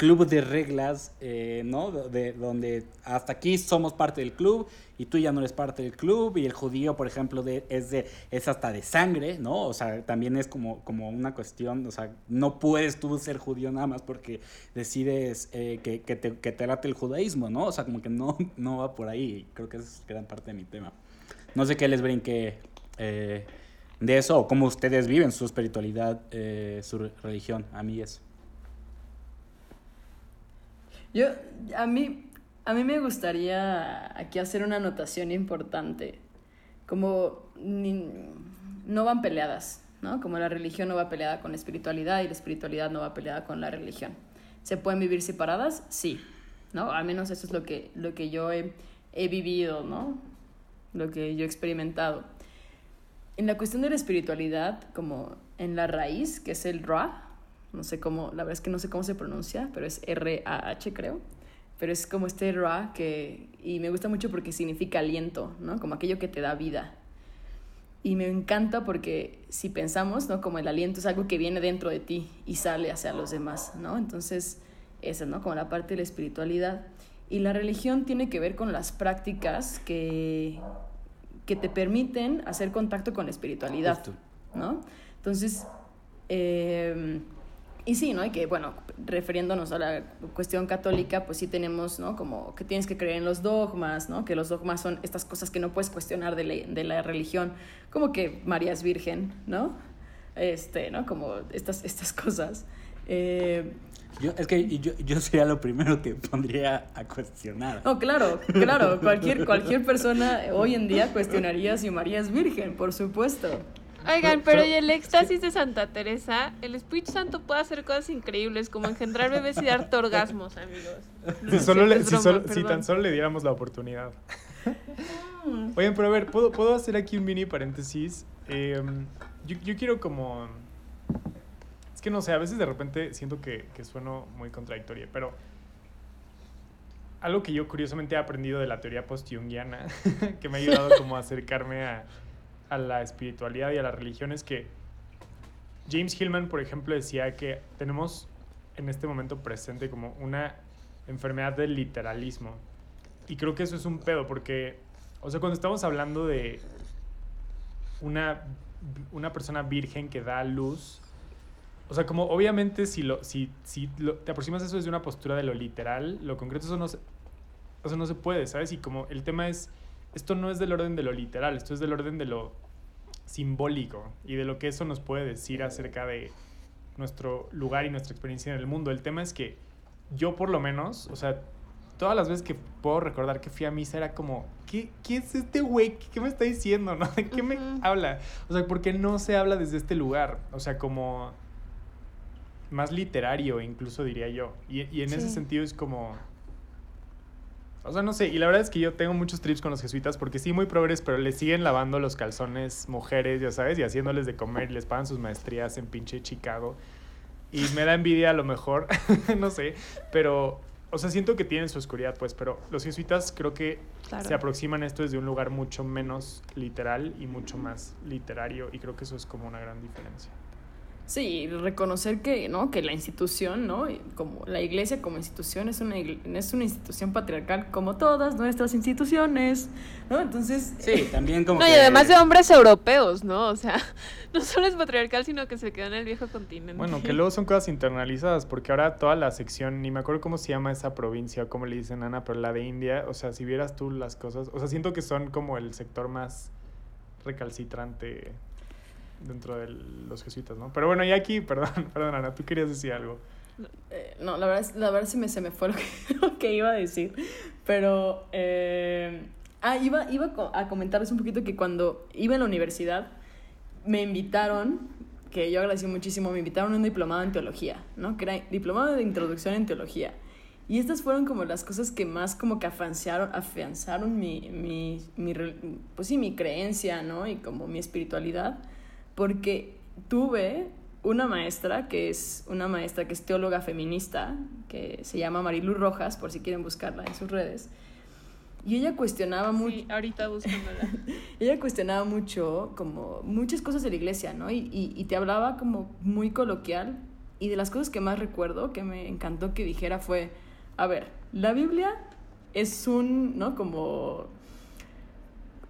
club de reglas, eh, ¿no? De, donde hasta aquí somos parte del club y tú ya no eres parte del club y el judío, por ejemplo, de, es, de, es hasta de sangre, ¿no? O sea, también es como, como una cuestión, o sea, no puedes tú ser judío nada más porque decides eh, que, que, te, que te late el judaísmo, ¿no? O sea, como que no, no va por ahí. Creo que es gran parte de mi tema. No sé qué les brinque. Eh, de eso o cómo ustedes viven su espiritualidad, eh, su religión. A mí eso. Yo, a mí, a mí me gustaría aquí hacer una anotación importante. Como no van peleadas, ¿no? Como la religión no va peleada con la espiritualidad y la espiritualidad no va peleada con la religión. ¿Se pueden vivir separadas? Sí, ¿no? Al menos eso es lo que, lo que yo he, he vivido, ¿no? Lo que yo he experimentado. En la cuestión de la espiritualidad, como en la raíz, que es el Ra, no sé cómo, la verdad es que no sé cómo se pronuncia, pero es R-A-H creo, pero es como este Ra que, y me gusta mucho porque significa aliento, ¿no? Como aquello que te da vida. Y me encanta porque si pensamos, ¿no? Como el aliento es algo que viene dentro de ti y sale hacia los demás, ¿no? Entonces, esa, ¿no? Como la parte de la espiritualidad. Y la religión tiene que ver con las prácticas que, que te permiten hacer contacto con la espiritualidad, ¿no? Entonces, eh, y sí, ¿no? Y que, bueno, refiriéndonos a la cuestión católica, pues sí tenemos, ¿no? Como que tienes que creer en los dogmas, ¿no? Que los dogmas son estas cosas que no puedes cuestionar de la, de la religión, como que María es virgen, ¿no? Este, ¿no? Como estas, estas cosas. Eh, yo, es que yo, yo sería lo primero que pondría a cuestionar. Oh, claro, claro. Cualquier, cualquier persona hoy en día cuestionaría si María es virgen, por supuesto. Oigan, pero, y el éxtasis de Santa Teresa, el Espíritu Santo puede hacer cosas increíbles como engendrar bebés y darte orgasmos, amigos. Si, tan solo le diéramos la oportunidad. Mm. Oigan, pero a ver, ¿puedo, ¿puedo hacer aquí un mini paréntesis? Em, yo, yo, quiero como... Es que no sé, a veces de repente siento que, que sueno muy contradictoria, pero algo que yo curiosamente he aprendido de la teoría post-jungiana, que me ha ayudado como a acercarme a a la espiritualidad y a la religión es que James Hillman, por ejemplo, decía que tenemos en este momento presente como una enfermedad del literalismo. Y creo que eso es un pedo, porque, o sea, cuando estamos hablando de una, una persona virgen que da luz, o sea, como obviamente si, lo, si, si te aproximas a eso desde una postura de lo literal, lo concreto, eso no, se, eso no se puede, ¿sabes? Y como el tema es esto no es del orden de lo literal, esto es del orden de lo simbólico y de lo que eso nos puede decir acerca de nuestro lugar y nuestra experiencia en el mundo. El tema es que yo por lo menos, o sea, todas las veces que puedo recordar que fui a misa era como, ¿qué, qué es este güey? ¿Qué, me está diciendo? ¿no? ¿De qué me habla? O sea, porque no se habla desde este lugar? O sea, como más literario incluso diría yo. Y, y en ese sentido es como o sea, no sé, y la verdad es que yo tengo muchos trips con los jesuitas porque sí, muy progres, pero les siguen lavando los calzones mujeres, ya sabes, y haciéndoles de comer y les pagan sus maestrías en pinche Chicago. Y me da envidia a lo mejor, no sé, pero, o sea, siento que tienen su oscuridad, pues, pero los jesuitas creo que se aproximan a esto desde un lugar mucho menos literal y mucho más literario, y creo que eso es como una gran diferencia. Sí, reconocer que, ¿no? que la institución, ¿no? como la iglesia como institución es una, es una institución patriarcal como todas nuestras instituciones, ¿no? Entonces... Sí, también como... No, y además de hombres europeos, ¿no? O sea, no solo es patriarcal, sino que se queda en el viejo continente. Bueno, que luego son cosas internalizadas, porque ahora toda la sección, ni me acuerdo cómo se llama esa provincia, o cómo le dicen Ana, pero la de India, o sea, si vieras tú las cosas, o sea, siento que son como el sector más recalcitrante dentro de los jesuitas, ¿no? Pero bueno, y aquí, perdón, perdón, Ana, tú querías decir algo. Eh, no, la verdad, la verdad sí me, se me fue lo que, iba a decir, pero... Eh, ah, iba, iba a comentarles un poquito que cuando iba a la universidad me invitaron, que yo agradecí muchísimo, me invitaron a un diplomado en teología, ¿no? Que era diplomado de introducción en teología. Y estas fueron como las cosas que más como que afianzaron, afianzaron mi, mi, mi, pues sí, mi creencia, ¿no? Y como mi espiritualidad porque tuve una maestra que es una maestra que es teóloga feminista, que se llama Marilu Rojas, por si quieren buscarla en sus redes. Y ella cuestionaba mucho. Sí, ahorita buscándola. ella cuestionaba mucho, como muchas cosas de la iglesia, ¿no? Y, y, y, te hablaba como muy coloquial. Y de las cosas que más recuerdo, que me encantó que dijera, fue: A ver, la Biblia es un, ¿no? Como.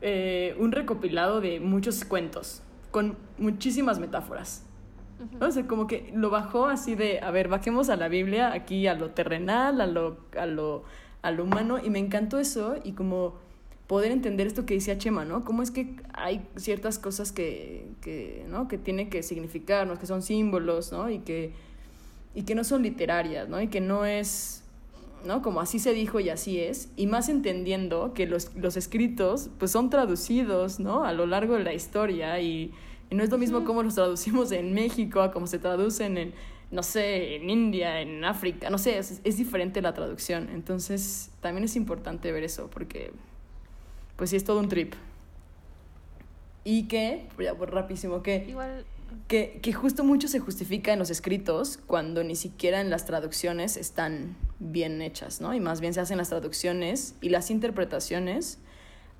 Eh, un recopilado de muchos cuentos, con muchísimas metáforas. O sea, como que lo bajó así de, a ver, bajemos a la Biblia aquí a lo terrenal, a lo, a lo, a lo humano, y me encantó eso, y como poder entender esto que decía Chema, ¿no? Cómo es que hay ciertas cosas que, que, ¿no? que tiene que significarnos, que son símbolos, ¿no? Y que, y que no son literarias, ¿no? Y que no es, ¿no? Como así se dijo y así es. Y más entendiendo que los, los escritos, pues son traducidos, ¿no? A lo largo de la historia y, y no es lo mismo cómo los traducimos en México a cómo se traducen en, no sé, en India, en África, no sé, es, es diferente la traducción. Entonces, también es importante ver eso porque pues sí es todo un trip. Y que, ya por rapidísimo, que, Igual, que, que justo mucho se justifica en los escritos cuando ni siquiera en las traducciones están bien hechas, ¿no? Y más bien se hacen las traducciones y las interpretaciones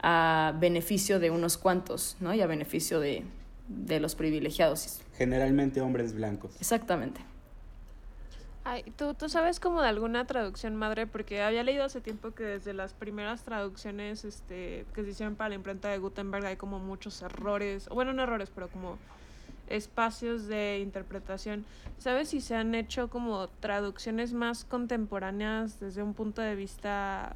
a beneficio de unos cuantos, ¿no? Y a beneficio de, de los privilegiados. Generalmente hombres blancos. Exactamente. ay, ¿tú, tú sabes como de alguna traducción madre, porque había leído hace tiempo que desde las primeras traducciones este, que se hicieron para la imprenta de Gutenberg hay como muchos errores, o bueno, no errores, pero como espacios de interpretación. ¿Sabes si se han hecho como traducciones más contemporáneas desde un punto de vista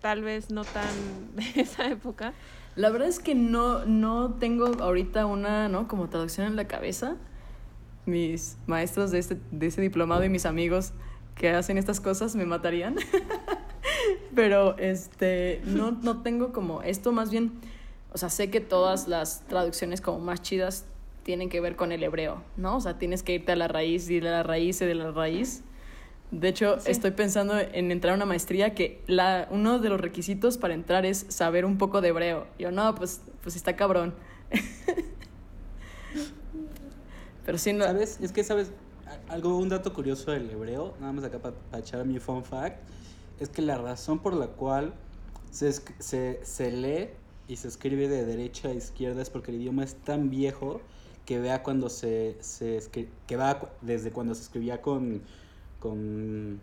tal vez no tan de esa época? La verdad es que no, no tengo ahorita una, ¿no? Como traducción en la cabeza. Mis maestros de, este, de ese diplomado y mis amigos que hacen estas cosas me matarían. Pero este, no, no tengo como esto, más bien, o sea, sé que todas las traducciones como más chidas tienen que ver con el hebreo, ¿no? O sea, tienes que irte a la raíz y de la raíz y de la raíz. De hecho, Sí. estoy pensando en entrar a una maestría que la, uno de los requisitos para entrar es saber un poco de hebreo. Yo, no, pues, pues está cabrón. Pero sí, no, ¿Sabes? Es que, ¿sabes? Algo, un dato curioso del hebreo, nada más acá para echar mi fun fact, es que la razón por la cual se, se, se lee y se escribe de derecha a izquierda es porque el idioma es tan viejo que vea cuando se, se que va desde cuando se escribía con, con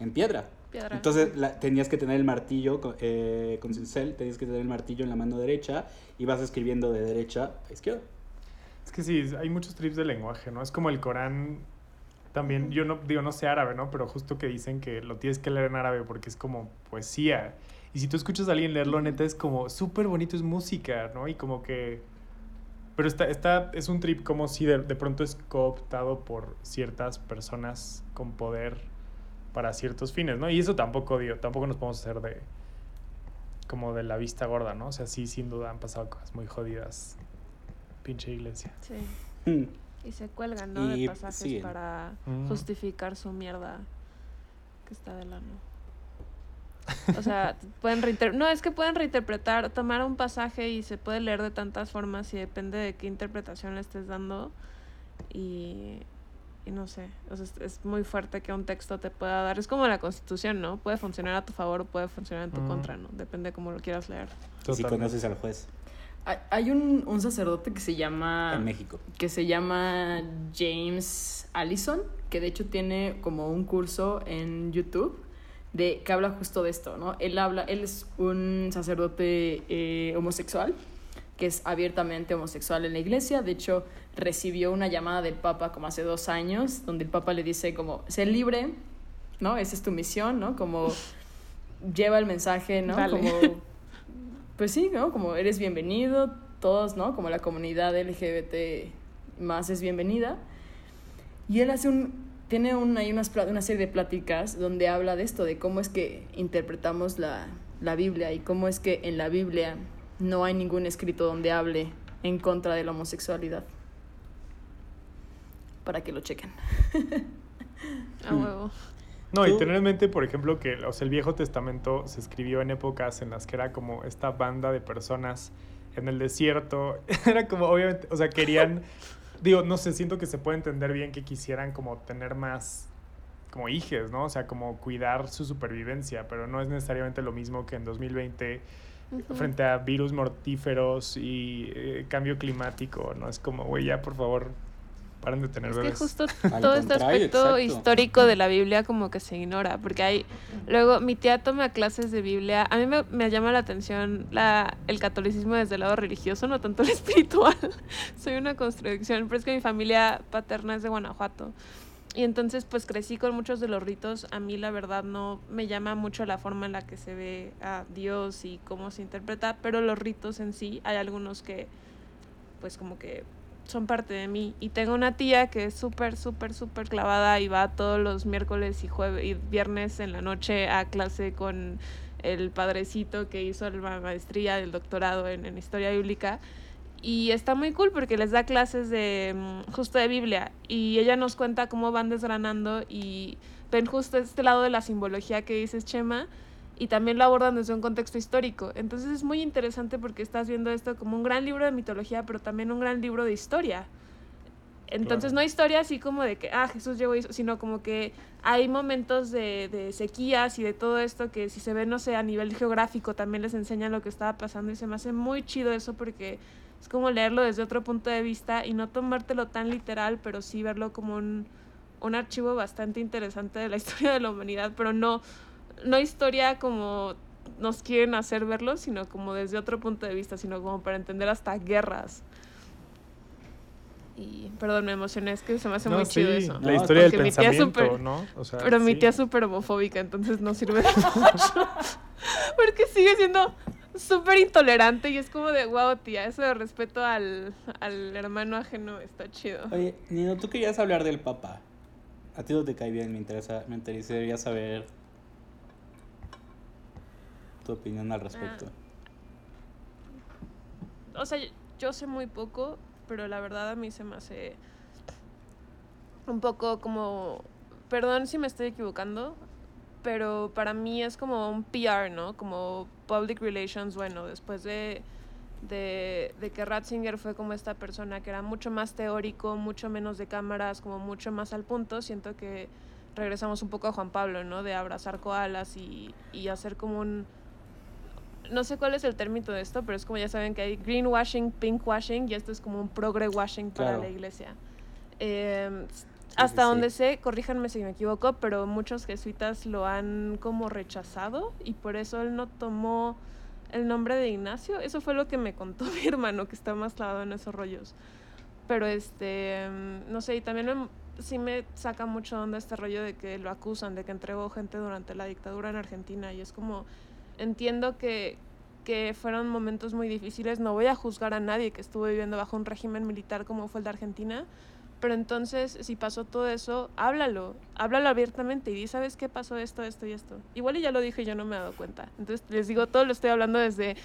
en piedra. Piedra. Entonces la- tenías que tener el martillo con, eh, con cincel, tenías que tener el martillo en la mano derecha y vas escribiendo de derecha a izquierda. Es que sí, hay muchos trips de lenguaje, ¿no? Es como el Corán también, yo no digo, no sé árabe, ¿no? Pero justo que dicen que lo tienes que leer en árabe porque es como poesía. Y si tú escuchas a alguien leerlo, neta, es como súper bonito, es música, ¿no? Y como que... Pero está, está, es un trip como si de, de pronto es cooptado por ciertas personas con poder para ciertos fines, ¿no? Y eso tampoco, digo, tampoco nos podemos hacer de... como de la vista gorda, ¿no? O sea, sí, sin duda han pasado cosas muy jodidas. Pinche iglesia. Sí. Mm. Y se cuelgan, ¿no? Y de pasajes siguen. para Mm. justificar su mierda que está de lano. O sea, pueden reinter- no, es que pueden reinterpretar, tomar un pasaje y se puede leer de tantas formas y depende de qué interpretación le estés dando. Y, y no sé, o sea, es, es muy fuerte que un texto te pueda dar. Es como la constitución, ¿no? Puede funcionar a tu favor o puede funcionar en tu Mm. contra, ¿no? Depende de cómo lo quieras leer. Y si conoces al juez hay, hay un, un sacerdote que se llama... en México. que se llama James Allison, que de hecho tiene como un curso en YouTube de que habla justo de esto, ¿no? Él habla, él es un sacerdote eh, homosexual, que es abiertamente homosexual en la iglesia, de hecho recibió una llamada del Papa como hace dos años, donde el Papa le dice como, sé libre, ¿no? Esa es tu misión, ¿no? Como lleva el mensaje, ¿no? Dale. Como, pues sí, ¿no? Como eres bienvenido, todos, ¿no? Como la comunidad LGBT más es bienvenida. Y él hace un, tiene un, hay unas, pla- una serie de pláticas donde habla de esto, de cómo es que interpretamos la, la Biblia y cómo es que en la Biblia no hay ningún escrito donde hable en contra de la homosexualidad. Para que lo chequen. A huevo. No, y tener en mente, por ejemplo, que o sea, el Viejo Testamento se escribió en épocas en las que era como esta banda de personas en el desierto. Era como, obviamente, o sea, querían, digo, no sé, siento que se puede entender bien que quisieran como tener más, como hijes, ¿no? O sea, como cuidar su supervivencia, pero no es necesariamente lo mismo que en 2020 Ujú. frente a virus mortíferos y eh, cambio climático, ¿no? Es como, güey, ya, por favor, paren de tener Es que bebés. justo Al todo este aspecto exacto. histórico de la Biblia como que se ignora, porque hay, luego mi tía toma clases de Biblia, a mí me, me llama la atención la, el catolicismo desde el lado religioso, no tanto el espiritual, soy una contradicción, pero es que mi familia paterna es de Guanajuato, y entonces pues crecí con muchos de los ritos. A mí la verdad no me llama mucho la forma en la que se ve a Dios y cómo se interpreta, pero los ritos en sí, hay algunos que pues como que son parte de mí. Y tengo una tía que es súper, súper, súper clavada y va todos los miércoles y jueves y viernes en la noche a clase con el padrecito que hizo la maestría del doctorado en, en historia bíblica y está muy cool porque les da clases de mm, justo de Biblia y ella nos cuenta cómo van desgranando y ven justo este lado de la simbología que dices Chema y también lo abordan desde un contexto histórico. Entonces es muy interesante porque estás viendo esto como un gran libro de mitología, pero también un gran libro de historia. Entonces no historia así como de que, ah, Jesús llegó y sino como que hay momentos de, de, sequías y de todo esto que si se ve, no sé, a nivel geográfico también les enseñan lo que estaba pasando y se me hace muy chido eso porque es como leerlo desde otro punto de vista y no tomártelo tan literal, pero sí verlo como un, un archivo bastante interesante de la historia de la humanidad, pero no, no historia como nos quieren hacer verlo, sino como desde otro punto de vista, sino como para entender hasta guerras. Y, perdón, me emocioné, es que se me hace muy chido eso. La historia del pensamiento, ¿no? O sea, pero mi tía es súper homofóbica, entonces no sirve de mucho. Porque sigue siendo súper intolerante y es como de, wow, tía, eso de respeto al, al hermano ajeno está chido. Oye, Nino, tú querías hablar del papá. A ti no te cae bien, me interesa, me interesaría saber tu opinión al respecto. Ah. O sea, yo sé muy poco, pero la verdad a mí se me hace un poco como, perdón si me estoy equivocando, pero para mí es como un PR, ¿no? Como public relations, bueno, después de, de, de, que Ratzinger fue como esta persona que era mucho más teórico, mucho menos de cámaras, como mucho más al punto, siento que regresamos un poco a Juan Pablo, ¿no? De abrazar koalas y, y hacer como un... No sé cuál es el término de esto, pero es como ya saben que hay greenwashing, pinkwashing y esto es como un progre washing para la iglesia. Eh, hasta donde sé, corríjanme si me equivoco, pero muchos jesuitas lo han como rechazado y por eso él no tomó el nombre de Ignacio. Eso fue lo que me contó mi hermano, que está más clavado en esos rollos. Pero este, mm, no sé, y también sí me saca mucho onda este rollo de que lo acusan, de que entregó gente durante la dictadura en Argentina y es como, entiendo que, que fueron momentos muy difíciles, no voy a juzgar a nadie que estuvo viviendo bajo un régimen militar como fue el de Argentina, pero entonces, si pasó todo eso, háblalo, háblalo abiertamente y di, ¿sabes qué pasó esto, esto y esto? Igual y ya lo dije y yo no me he dado cuenta. Entonces, les digo, todo lo estoy hablando desde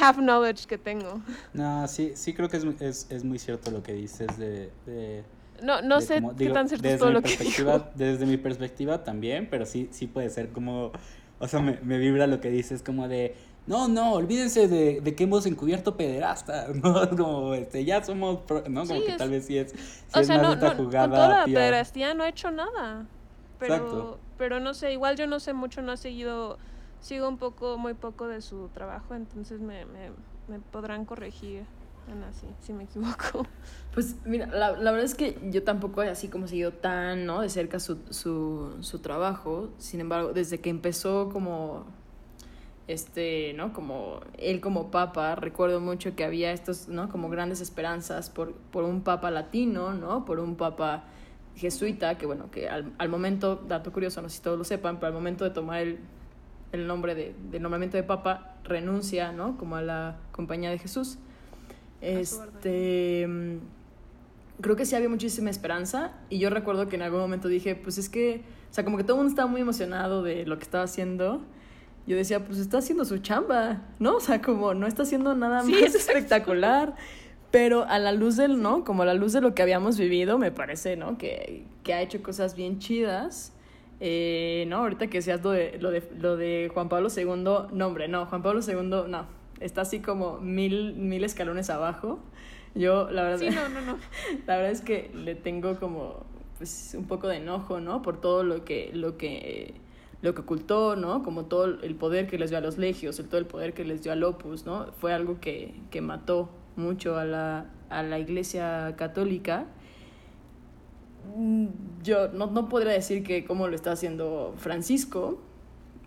half knowledge que tengo. No, sí, sí creo que es, es, es muy cierto lo que dices de... de no, no sé qué tan cierto es todo lo que digo. Desde mi perspectiva también, pero sí, sí puede ser como... O sea, me, me vibra lo que dices, como de no, no, olvídense de, de, que hemos encubierto pederasta, ¿no? Como, este, ya somos, ¿no? Como que tal vez sí es, sí o sea, no, no, jugada. Con toda la pederastía no he hecho nada. Pero, Exacto. pero no sé, igual yo no sé mucho, no he seguido, sigo un poco, muy poco de su trabajo, entonces me, me, me podrán corregir. Ana, sí, si me equivoco. Pues mira, la, la, verdad es que yo tampoco así como seguido tan, ¿no? De cerca su, su, su trabajo. Sin embargo, desde que empezó como este, ¿no? Como él como papa, recuerdo mucho que había estos, ¿no? Como grandes esperanzas por, por un papa latino, ¿no? Por un papa jesuita, que bueno, que al, al, momento, dato curioso, no sé si todos lo sepan, pero al momento de tomar el, el nombre de, de nombramiento de papa, renuncia, ¿no? Como a la compañía de Jesús. Este, creo que sí había muchísima esperanza y yo recuerdo que en algún momento dije, pues es que, o sea, como que todo el mundo estaba muy emocionado de lo que estaba haciendo yo decía, pues está haciendo su chamba, ¿no? O sea, como no está haciendo nada más espectacular. Pero a la luz del, ¿no? Como a la luz de lo que habíamos vivido, me parece, ¿no? Que, que ha hecho cosas bien chidas. Eh, ¿No? Ahorita que seas lo de, lo, de, lo de Juan Pablo II, no, hombre, no, Juan Pablo II, no. Está así como mil, mil escalones abajo. Yo, la verdad. Sí, no, no, no. La verdad es que le tengo como, pues, un poco de enojo, ¿no? Por todo lo que, lo que lo que ocultó, ¿no? Como todo el poder que les dio a los legios, el, todo el poder que les dio al Opus, ¿no? Fue algo que, que mató mucho a la, a la Iglesia Católica. Mm, yo no, no podría decir que cómo lo está haciendo Francisco.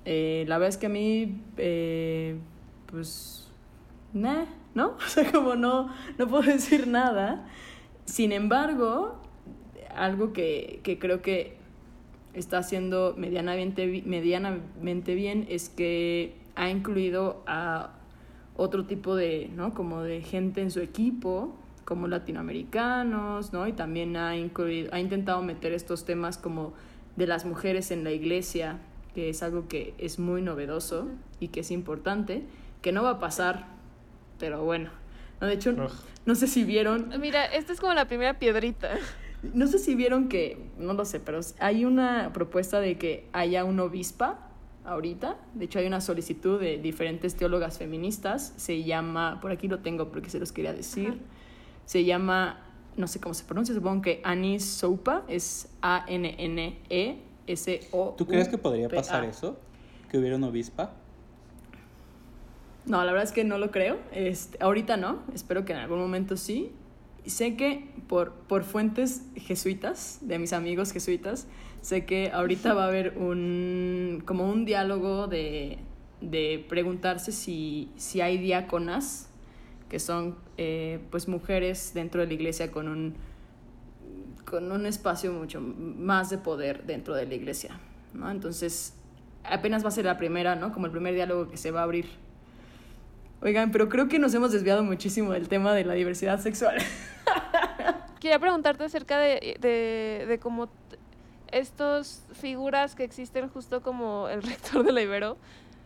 Eh, la verdad es que a mí, eh, pues, nah, ¿no? O sea, como no, no puedo decir nada. Sin embargo, algo que, que creo que está haciendo medianamente, medianamente bien es que ha incluido a otro tipo de, ¿no? Como de gente en su equipo, como latinoamericanos, ¿no? Y también ha incluido, ha intentado meter estos temas como de las mujeres en la iglesia, que es algo que es muy novedoso y que es importante, que no va a pasar, pero bueno. No, de hecho, no sé si vieron. Mira, esta es como la primera piedrita. No sé si vieron que, no lo sé, pero hay una propuesta de que haya un obispa ahorita. De hecho, hay una solicitud de diferentes teólogas feministas. Se llama, por aquí lo tengo porque se los quería decir. Se llama, no sé cómo se pronuncia, supongo que Anis Soupa, es A-N-N-E-S-O. ¿Tú crees que podría pasar eso? ¿Que hubiera una obispa? No, la verdad es que no lo creo. Este, ahorita no, espero que en algún momento sí sé que por, por fuentes jesuitas, de mis amigos jesuitas, sé que ahorita va a haber un, como un diálogo de, de preguntarse si, si hay diáconas, que son eh, pues mujeres dentro de la iglesia con un, con un espacio mucho más de poder dentro de la iglesia. ¿no? Entonces, apenas va a ser la primera, ¿no? Como el primer diálogo que se va a abrir. Oigan, pero creo que nos hemos desviado muchísimo del tema de la diversidad sexual. Quería preguntarte acerca de, de, de cómo estas figuras que existen justo como el rector de la Ibero,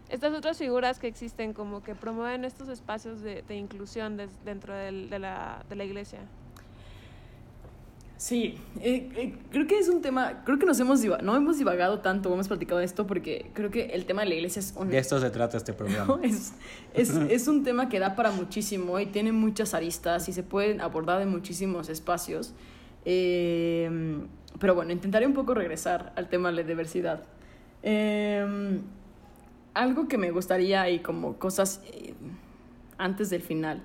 estas otras figuras que existen como que promueven estos espacios de, de inclusión dentro de, la, de la iglesia. Sí, eh, eh, creo que es un tema, creo que nos hemos, no hemos divagado tanto, hemos platicado de esto porque creo que el tema de la iglesia es un... De esto se trata este programa. es, es, es, un tema que da para muchísimo y tiene muchas aristas y se pueden abordar en muchísimos espacios. Eh, pero bueno, intentaré un poco regresar al tema de la diversidad. algo que me gustaría y como cosas antes del final,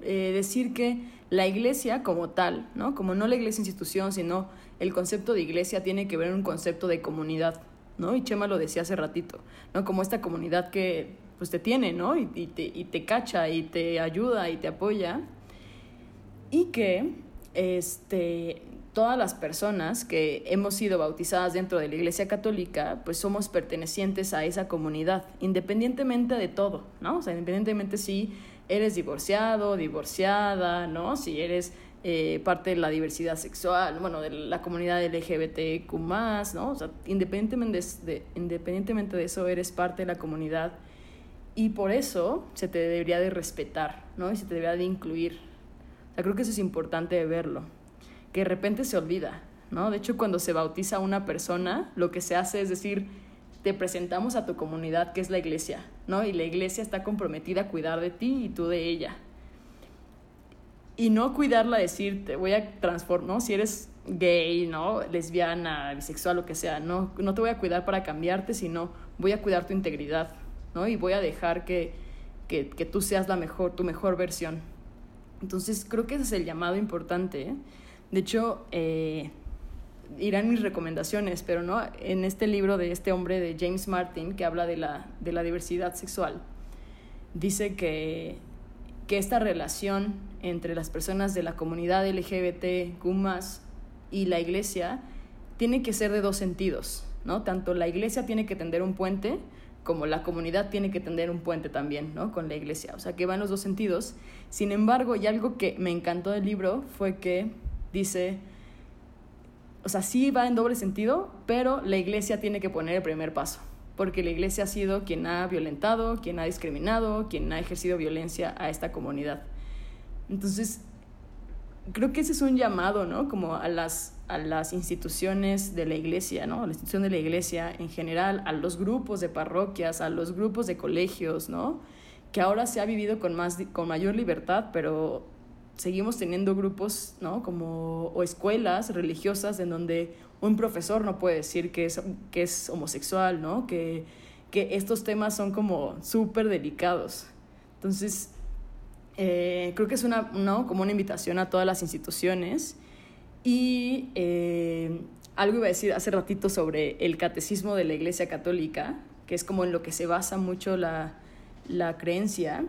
decir que la iglesia como tal, ¿no? Como no la iglesia institución, sino el concepto de iglesia tiene que ver un concepto de comunidad, ¿no? Y Chema lo decía hace ratito, ¿no? Como esta comunidad que pues te tiene, ¿no? Y, te, y te cacha y te ayuda y te apoya. Y que este, todas las personas que hemos sido bautizadas dentro de la Iglesia Católica, pues somos pertenecientes a esa comunidad, independientemente de todo, ¿no? O sea, independientemente si eres divorciado, divorciada, ¿no? Si eres eh, parte de la diversidad sexual, bueno, de la comunidad LGBTQ+, ¿no? O sea, independientemente de, independientemente de eso, eres parte de la comunidad y por eso se te debería de respetar, ¿no? Y se te debería de incluir. O sea, creo que eso es importante verlo, que de repente se olvida, ¿no? De hecho, cuando se bautiza a una persona, lo que se hace es decir, te presentamos a tu comunidad que es la iglesia, ¿no? Y la iglesia está comprometida a cuidar de ti y tú de ella. Y no cuidarla, decir, te voy a transformar, ¿no? Si eres gay, ¿no? Lesbiana, bisexual, lo que sea, no, no te voy a cuidar para cambiarte, sino voy a cuidar tu integridad, ¿no? Y voy a dejar que, que, que tú seas la mejor, tu mejor versión. Entonces, creo que ese es el llamado importante. ¿eh? De hecho, eh, irán mis recomendaciones, pero no en este libro de este hombre de James Martin que habla de la, de la diversidad sexual, dice que, que esta relación entre las personas de la comunidad LGBTQ y la iglesia tiene que ser de dos sentidos, ¿no? Tanto la iglesia tiene que tender un puente como la comunidad tiene que tender un puente también, ¿no? Con la iglesia, o sea que va en los dos sentidos. Sin embargo, y algo que me encantó del libro fue que dice o sea, sí va en doble sentido, pero la iglesia tiene que poner el primer paso, porque la iglesia ha sido quien ha violentado, quien ha discriminado, quien ha ejercido violencia a esta comunidad. Entonces, creo que ese es un llamado, ¿no? Como a las, a las instituciones de la iglesia, ¿no? A la institución de la iglesia en general, a los grupos de parroquias, a los grupos de colegios, ¿no? Que ahora se ha vivido con, más, con mayor libertad, pero seguimos teniendo grupos, ¿no? Como, o escuelas religiosas en donde un profesor no puede decir que es, que es homosexual, ¿no? Que, que estos temas son como súper delicados. Entonces, eh, creo que es una, ¿no? como una invitación a todas las instituciones. Y eh, algo iba a decir hace ratito sobre el catecismo de la Iglesia Católica, que es como en lo que se basa mucho la, la creencia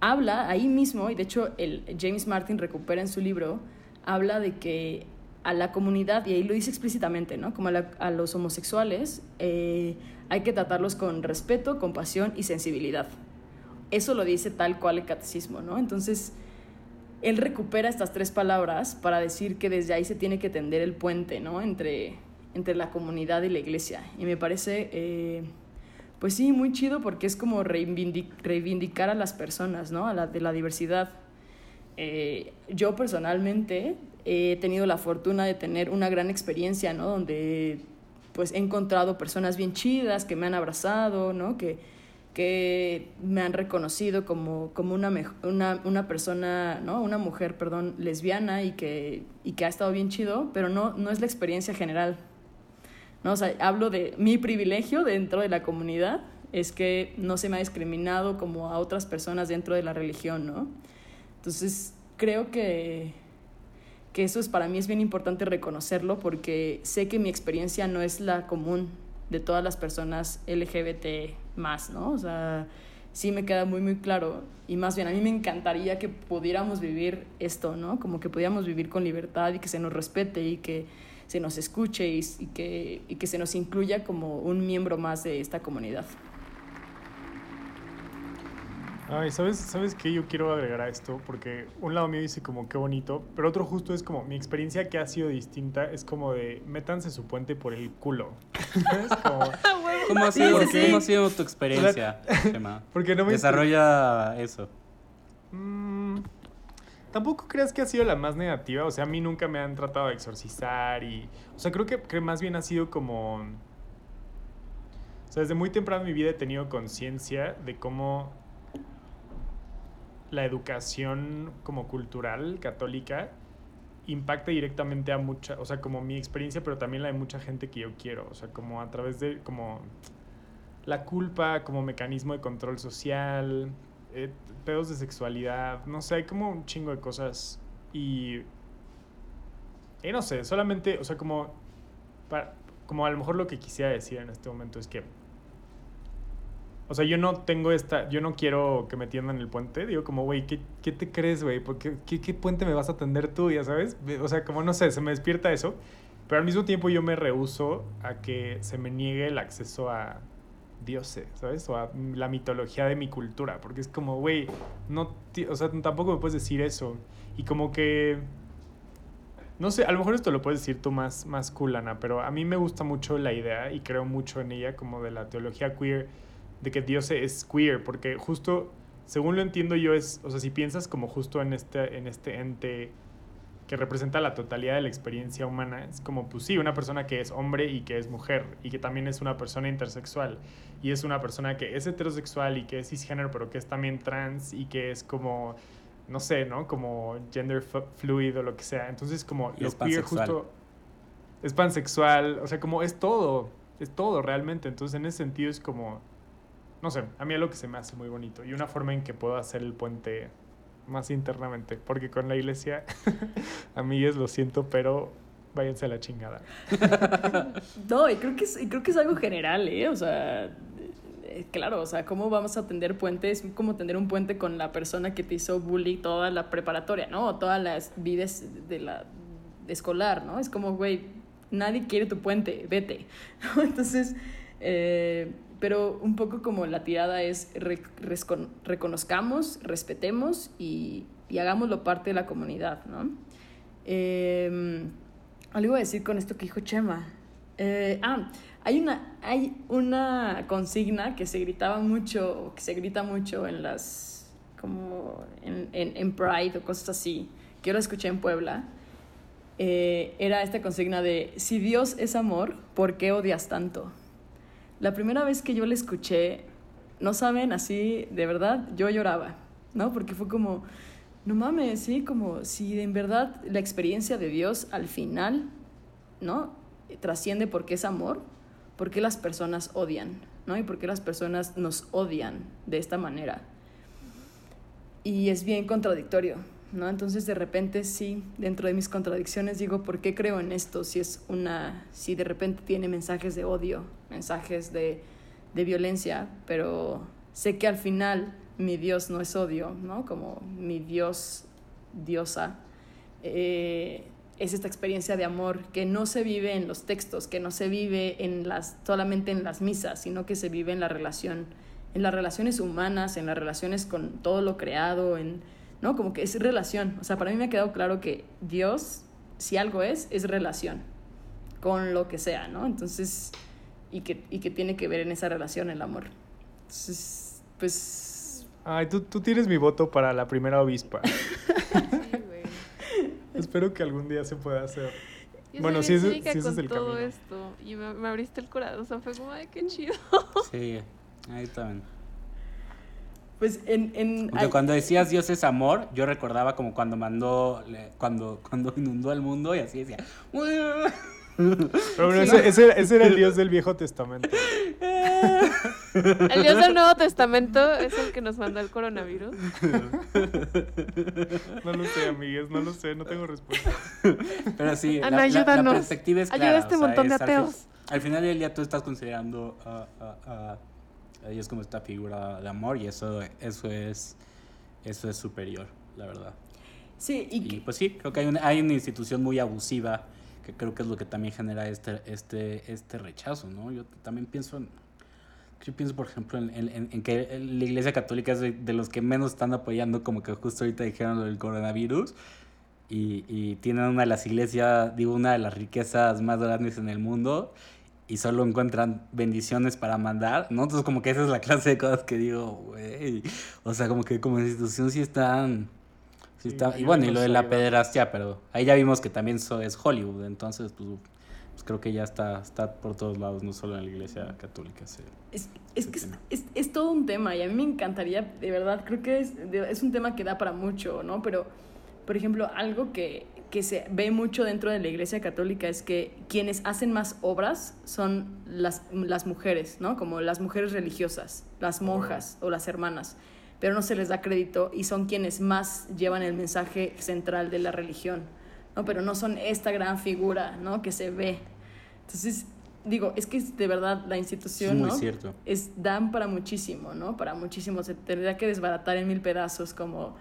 habla ahí mismo, y de hecho el James Martin recupera en su libro, habla de que a la comunidad, y ahí lo dice explícitamente, ¿no? Como a, los homosexuales, eh, hay que tratarlos con respeto, compasión y sensibilidad. Eso lo dice tal cual el catecismo, ¿no? Entonces, él recupera estas tres palabras para decir que desde ahí se tiene que tender el puente, ¿no? Entre, entre la comunidad y la iglesia. Y me parece, eh, pues sí, muy chido porque es como reivindicar a las personas, ¿no? A la, de la diversidad. Eh, yo personalmente he tenido la fortuna de tener una gran experiencia, ¿no? Donde pues he encontrado personas bien chidas que me han abrazado, ¿no? Que, que me han reconocido como, como una, una, una, persona, ¿no? Una mujer, perdón, lesbiana y que, y que ha estado bien chido, pero no, no es la experiencia general. ¿No? O sea, hablo de mi privilegio dentro de la comunidad, es que no se me ha discriminado como a otras personas dentro de la religión, ¿no? Entonces, creo que, que eso es para mí es bien importante reconocerlo porque sé que mi experiencia no es la común de todas las personas LGBT más, ¿no? O sea, sí me queda muy, muy claro. Y más bien, a mí me encantaría que pudiéramos vivir esto, ¿no? Como que pudiéramos vivir con libertad y que se nos respete y que se nos escuche y, que, y que se nos incluya como un miembro más de esta comunidad. Ay, ¿sabes, ¿sabes qué yo quiero agregar a esto? Porque un lado mío dice como qué bonito, pero otro justo es como mi experiencia que ha sido distinta es como de métanse su puente por el culo. ¿Cómo, ha sido, ha sido tu experiencia, Gemma? Porque no me Desarrolla eso. Mm, tampoco creas que ha sido la más negativa, o sea, a mí nunca me han tratado de exorcizar y... O sea, creo que, que más bien ha sido como... O sea, desde muy temprano en mi vida he tenido conciencia de cómo la educación como cultural católica impacta directamente a mucha, o sea, como mi experiencia, pero también la de mucha gente que yo quiero, o sea, como a través de como la culpa como mecanismo de control social, eh, pedos de sexualidad, no sé, hay como un chingo de cosas y, y no sé, solamente, o sea, como, para, como a lo mejor lo que quisiera decir en este momento es que o sea, yo no tengo esta, yo no quiero que me tiendan el puente. Digo, como, güey, ¿qué, ¿qué, te crees, güey? ¿Qué, ¿Qué puente me vas a tender tú, ya sabes? O sea, como no sé, se me despierta eso. Pero al mismo tiempo yo me rehuso a que se me niegue el acceso a dioses, ¿sabes? O a la mitología de mi cultura. Porque es como, güey, no, o sea, tampoco me puedes decir eso. Y como que... No sé, a lo mejor esto lo puedes decir tú más, más pero a mí me gusta mucho la idea y creo mucho en ella como de la teología queer de que Dios es queer, porque justo, según lo entiendo yo, es, o sea, si piensas como justo en este, en este ente que representa la totalidad de la experiencia humana, es como, pues sí, una persona que es hombre y que es mujer, y que también es una persona intersexual, y es una persona que es heterosexual y que es cisgénero, pero que es también trans y que es como, no sé, ¿no? Como gender fluid o lo que sea. Entonces, como lo queer justo es pansexual, o sea, como es todo, es todo realmente. Entonces, en ese sentido es como no sé, a mí es lo que se me hace muy bonito y una forma en que puedo hacer el puente más internamente, porque con la iglesia, a mí es lo siento, pero váyanse a la chingada. no, y creo que es, creo que es algo general, ¿eh? O sea, eh, claro, o sea, ¿cómo vamos a tender puentes? Es como tender un puente con la persona que te hizo bully toda la preparatoria, ¿no? O todas las vidas de la escolar, ¿no? Es como, güey, nadie quiere tu puente, vete. Entonces, eh, pero un poco como la tirada es reconozcamos, respetemos y, y, hagámoslo parte de la comunidad, ¿no? Eh, algo a decir con esto que dijo Chema. Eh, ah, hay una, hay una consigna que se gritaba mucho, que se grita mucho en las, como en, en, en Pride o cosas así, que yo la escuché en Puebla. Eh, era esta consigna de, si Dios es amor, ¿por qué odias tanto? La primera vez que yo la escuché, no saben, así, de verdad, yo lloraba, ¿no? Porque fue como, no mames, sí, como si en verdad la experiencia de Dios al final, ¿no? Trasciende porque es amor, porque las personas odian, ¿no? Y porque las personas nos odian de esta manera. Y es bien contradictorio, ¿no? Entonces de repente sí, dentro de mis contradicciones digo, ¿por qué creo en esto si es una, si de repente tiene mensajes de odio, mensajes de, de violencia, pero sé que al final mi Dios no es odio, ¿no? Como mi Dios, diosa, eh, es esta experiencia de amor que no se vive en los textos, que no se vive en las, solamente en las misas, sino que se vive en la relación, en las relaciones humanas, en las relaciones con todo lo creado, en, ¿no? Como que es relación. O sea, para mí me ha quedado claro que Dios, si algo es, es relación con lo que sea, ¿no? Entonces, y que, y que tiene que ver en esa relación el amor. Entonces, pues... Ay, tú, tú tienes mi voto para la primera obispa. Sí, güey. Espero que algún día se pueda hacer. Yo Bueno, sí, es con el todo camino. esto y me, me abriste el corazón, o sea, fue como, ay, qué chido. Sí, ahí también. Pues en... en Aunque cuando decías Dios es amor, yo recordaba como cuando mandó, cuando, cuando inundó el mundo y así decía. Pero bueno, ese, ese- ese era el Dios del Viejo Testamento. El Dios del Nuevo Testamento es el que nos mandó el coronavirus. No lo sé, amigues, no lo sé, no tengo respuesta. Pero sí, Ana, la, la- perspectiva es Ayuda a clara. este o sea, montón de al ateos. Al final del día tú estás considerando a, a- a- a Dios como esta figura de amor y eso, eso es eso es superior, la verdad. Sí, y, Y que- pues sí, creo que hay una, hay una institución muy abusiva que creo que es lo que también genera este, este, este rechazo, ¿no? Yo también pienso en, yo pienso por ejemplo en, en- en que la iglesia católica es de, de los que menos están apoyando como que justo ahorita dijeron lo del coronavirus y, y tienen una de las iglesias, digo, una de las riquezas más grandes en el mundo y solo encuentran bendiciones para mandar, ¿no? Entonces como que esa es la clase de cosas que digo, güey, o sea, como que como institución sí están... Sí está, y bueno, y lo de la pederastia, pero ahí ya vimos que también eso es Hollywood, entonces pues, pues creo que ya está, está por todos lados, no solo en la iglesia católica. sí. Es, es que es, es- es todo un tema y a mí me encantaría, de verdad, creo que es, de- es un tema que da para mucho, ¿no? Pero, por ejemplo, algo que, que se ve mucho dentro de la Iglesia Católica es que quienes hacen más obras son las, las mujeres, ¿no? Como las mujeres religiosas, las monjas o las hermanas, pero no se les da crédito y son quienes más llevan el mensaje central de la religión, ¿no? Pero no son esta gran figura, ¿no? Que se ve. Entonces, digo, es que es de verdad la Es institución, muy ¿no? cierto. es, dan para muchísimo, ¿no? Para muchísimo. Se tendría que desbaratar en mil pedazos como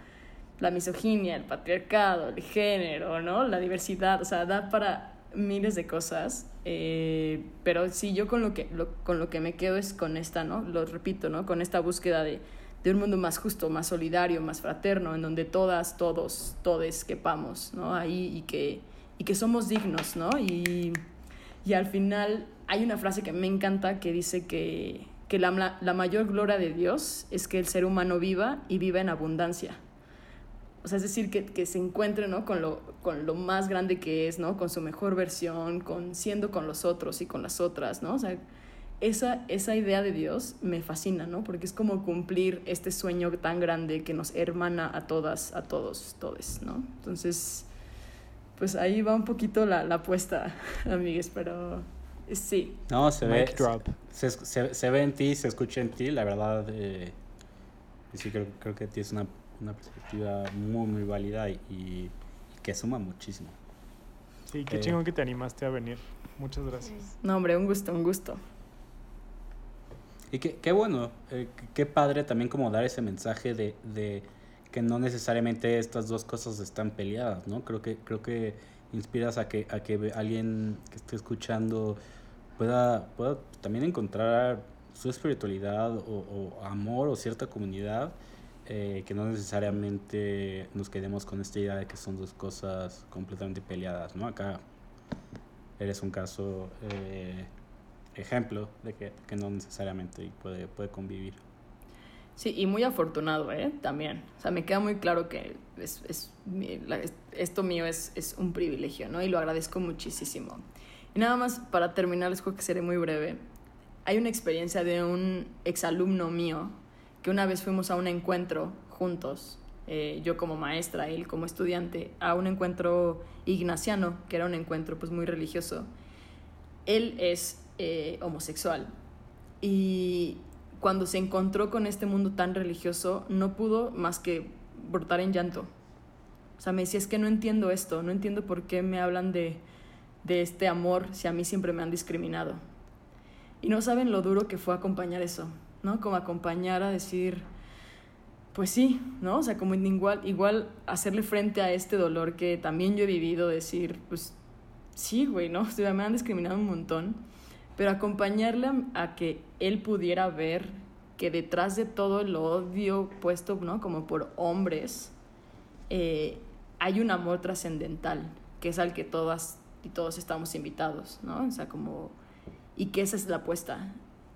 la misoginia, el patriarcado, el género, ¿no? La diversidad, o sea, da para miles de cosas. eh, pero sí, yo con lo, que, lo- con lo que me quedo es con esta, ¿no? Lo repito, ¿no? Con esta búsqueda de, de un mundo más justo, más solidario, más fraterno, en donde todas, todos, todes quepamos, ¿no? Ahí y que, y que somos dignos, ¿no? Y, y al final hay una frase que me encanta que dice que, que la, la mayor gloria de Dios es que el ser humano viva y viva en abundancia. O sea, es decir, que, que se encuentre ¿no? con, lo, con lo más grande que es, ¿no? con su mejor versión, con siendo con los otros y con las otras. ¿no? O sea, esa, esa idea de Dios me fascina, ¿no? porque es como cumplir este sueño tan grande que nos hermana a todas, a todos, todes. ¿no? Entonces, pues ahí va un poquito la, la apuesta, amigues, pero sí. No, se ve, Mic drop. se, se, se ve en ti, se escucha en ti, la verdad. eh, sí, creo, creo que tienes una, una perspectiva muy, muy válida y, y que suma muchísimo. Sí, qué Eh. chingón que te animaste a venir. Muchas gracias. No, hombre, un gusto, un gusto. Y qué, qué bueno, eh, qué- padre también como dar ese mensaje de, de que no necesariamente estas dos cosas están peleadas, ¿no? Creo que, creo que inspiras a que, a que alguien que esté escuchando pueda, pueda también encontrar su espiritualidad o, o amor o cierta comunidad, eh, que no necesariamente nos quedemos con esta idea de que son dos cosas completamente peleadas, ¿no? Acá eres un caso eh, ejemplo de que, que no necesariamente puede, puede convivir. Sí, y muy afortunado, ¿eh? También. O sea, me queda muy claro que es, es esto mío es, es un privilegio, ¿no? Y lo agradezco muchísimo. Y nada más, para terminar, les juro que seré muy breve. Hay una experiencia de un exalumno mío que una vez fuimos a un encuentro juntos, eh, yo como maestra, él como estudiante, a un encuentro ignaciano, que era un encuentro pues muy religioso. Él es eh, homosexual y cuando se encontró con este mundo tan religioso no pudo más que brotar en llanto. O sea, me decía, es que no entiendo esto, no entiendo por qué me hablan de, de este amor si a mí siempre me han discriminado. Y no saben lo duro que fue acompañar eso, ¿no? Como acompañar a decir, pues sí, ¿no? O sea, como igual, igual hacerle frente a este dolor que también yo he vivido, decir, pues sí, güey, ¿no? O sea, me han discriminado un montón, pero acompañarle a que él pudiera ver que detrás de todo el odio puesto, ¿no? Como por hombres, eh, hay un amor trascendental, que es al que todas y todos estamos invitados, ¿no? O sea, como... Y que esa es la apuesta.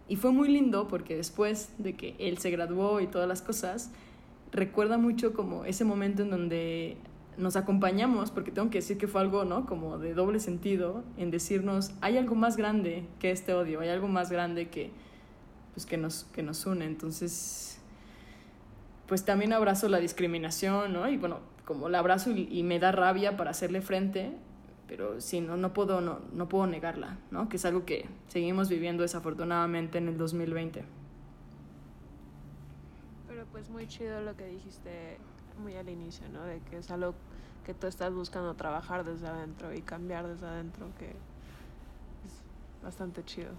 Y fue muy lindo porque después de que él se graduó y todas las cosas, recuerda mucho como ese momento en donde nos acompañamos, porque tengo que decir que fue algo, ¿no? Como de doble sentido, en decirnos, hay algo más grande que este odio, hay algo más grande que, pues, que, nos, que nos une. Entonces, pues también abrazo la discriminación, ¿no? Y bueno, como la abrazo y, me da rabia para hacerle frente, pero sí, no, no, puedo, no, no puedo negarla, ¿no? Que es algo que seguimos viviendo desafortunadamente en el 2020. Pero pues muy chido lo que dijiste muy al inicio, ¿no? De que es algo que tú estás buscando trabajar desde adentro y cambiar desde adentro, que es bastante chido.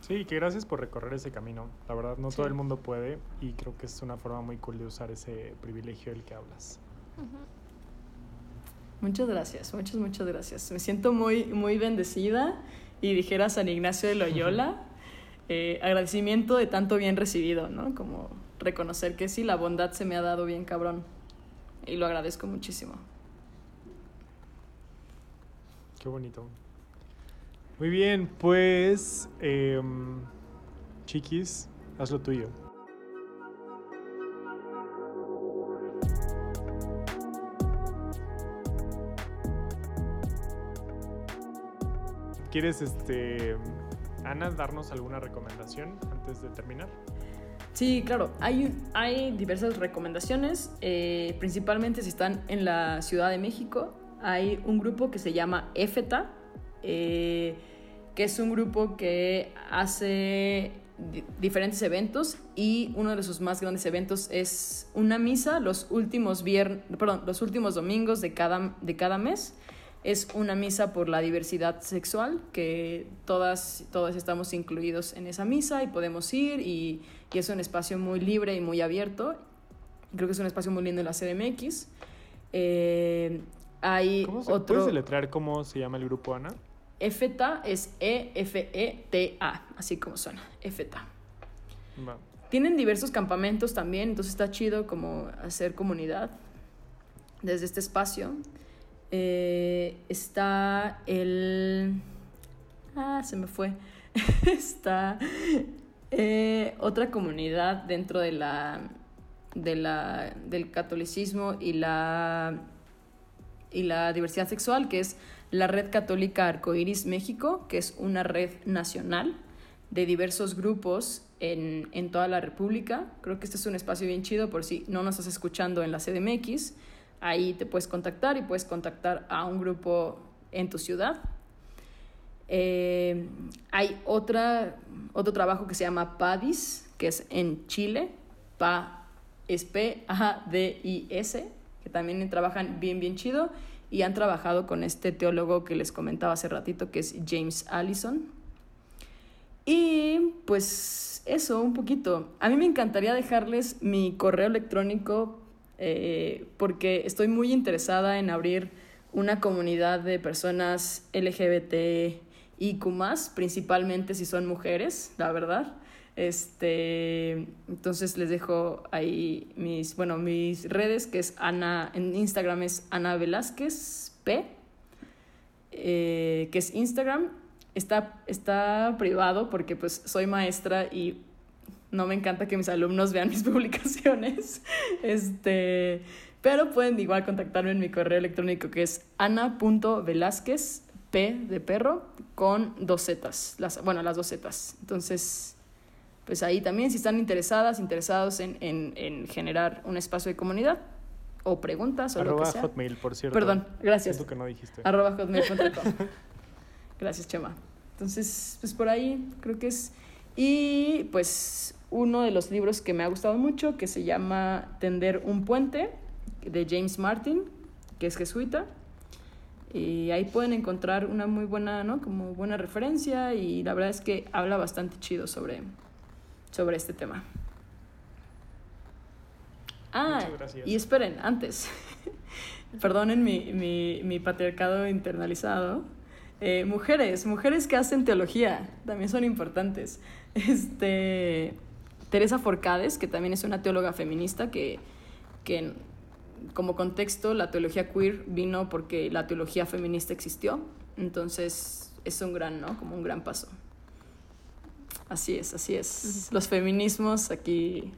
Sí, que gracias por recorrer ese camino. La verdad, no todo el mundo puede y creo que es una forma muy cool de usar ese privilegio del que hablas. Muchas gracias, muchas, muchas gracias. Me siento muy, muy bendecida y dijera San Ignacio de Loyola, eh, agradecimiento de tanto bien recibido, ¿no? Como reconocer que sí, la bondad se me ha dado bien cabrón y lo agradezco muchísimo. Qué bonito. Muy bien, pues, em, chiquis, haz lo tuyo. ¿Quieres, este, Ana, darnos alguna recomendación antes de terminar? Sí, claro. Hay, hay diversas recomendaciones, eh, principalmente si están en la Ciudad de México. Hay un grupo que se llama EFETA, eh, que es un grupo que hace diferentes eventos y uno de sus más grandes eventos es una misa los últimos perdón, los últimos domingos de cada, de cada mes. Es una misa por la diversidad sexual, que todas, todos estamos incluidos en esa misa y podemos ir y, y es un espacio muy libre y muy abierto. Creo que es un espacio muy lindo en la CDMX. Eh, hay ¿Cómo se, otro... ¿Puedes deletrear cómo se llama el grupo, Ana? EFETA es E-F-E-T-A, así como suena, EFETA. Va. Tienen diversos campamentos también, entonces está chido como hacer comunidad desde este espacio. Eh, está el... Ah, se me fue. está eh, otra comunidad dentro de la, de la, del catolicismo y la, y la diversidad sexual, que es la Red Católica Arcoiris México, que es una red nacional de diversos grupos en, en, toda la República. Creo que este es un espacio bien chido por si no nos estás escuchando en la CDMX. Ahí te puedes contactar y puedes contactar a un grupo en tu ciudad. Eh, hay otra, otro trabajo que se llama PADIS, que es en Chile. PA P-A-D-I-S, que también trabajan bien, bien chido. Y han trabajado con este teólogo que les comentaba hace ratito, que es James Allison. Y pues eso, un poquito. A mí me encantaría dejarles mi correo electrónico eh, porque estoy muy interesada en abrir una comunidad de personas LGBT y más, principalmente si son mujeres, la verdad. Este, entonces les dejo ahí mis, bueno, mis redes, que es Ana, en Instagram es Ana Velázquez P, eh, que es Instagram. Está, está privado porque pues soy maestra y no me encanta que mis alumnos vean mis publicaciones. Este, pero pueden igual contactarme en mi correo electrónico que es ana.velázquez, P de perro, con dos zetas. Las, bueno, las dos zetas. Entonces, pues ahí también, si están interesadas, interesados en, en, en generar un espacio de comunidad o preguntas o Arroba lo que sea. Hotmail, por cierto. Perdón, gracias. Siento que no dijiste. Arroba hotmail.com. gracias, Chema. Entonces, pues por ahí creo que es... Y pues uno de los libros que me ha gustado mucho, que se llama Tender un puente, de James Martin, que es jesuita. Y ahí pueden encontrar una muy buena, ¿no? Como buena referencia y la verdad es que habla bastante chido sobre, sobre este tema. Ah, y esperen, antes. Perdonen mi, mi, mi patriarcado internalizado. Eh, mujeres, mujeres que hacen teología, también son importantes. Este, Teresa Forcades, que también es una teóloga feminista, que, que como contexto la teología queer vino porque la teología feminista existió. Entonces es un gran, ¿no? Como un gran paso. Así es, así es. Los feminismos aquí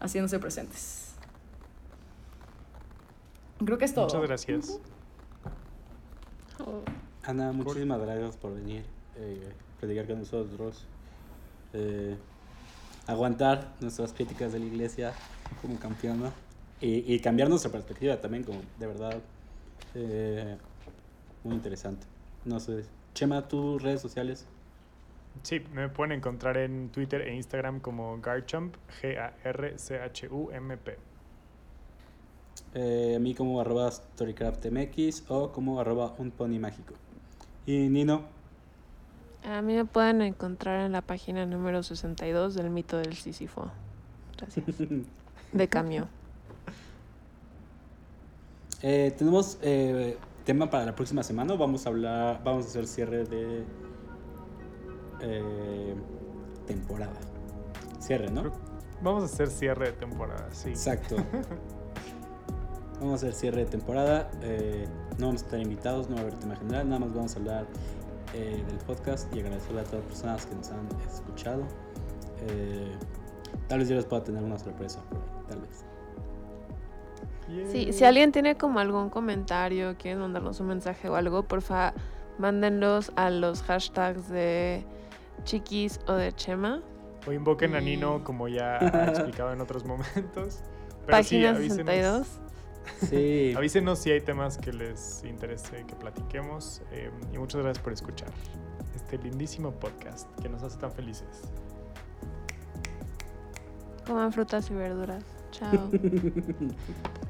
haciéndose presentes. Creo que es todo. Muchas gracias. Ana, muchísimas gracias por venir, eh, platicar con nosotros, eh, aguantar nuestras críticas de la iglesia como campeona y, y cambiar nuestra perspectiva también, como de verdad eh, muy interesante. No sé, Chema, tus redes sociales. Sí, me pueden encontrar en Twitter e Instagram como Garchump, G-A-R-C-H-U-M-P. Eh, a mí como arroba storycraftmx o como arroba un pony mágico. Y Nino, A mí me pueden encontrar en la página número 62 del mito del Sísifo. Gracias. De cambio. eh, tenemos eh, tema para la próxima semana. Vamos a hablar, vamos a hacer cierre de eh, temporada. Cierre, ¿no? Vamos a hacer cierre de temporada, sí. Exacto. Vamos a hacer cierre de temporada. eh, no vamos a estar invitados, no va a haber tema general. Nada más vamos a hablar eh, del podcast y agradecerle a todas las personas que nos han escuchado. Eh, tal vez yo les pueda tener una sorpresa por ahí, tal vez. Sí, si alguien tiene como algún comentario, quieren mandarnos un mensaje o algo, porfa, mándenlos a los hashtags de Chiquis o de Chema. O invoquen a Nino como ya ha explicado en otros momentos. Pero sí, Página avísenos- 62. Sí. Avísenos si hay temas que les interese que platiquemos. eh, y muchas gracias por escuchar este lindísimo podcast que nos hace tan felices. Coman frutas y verduras. Chao.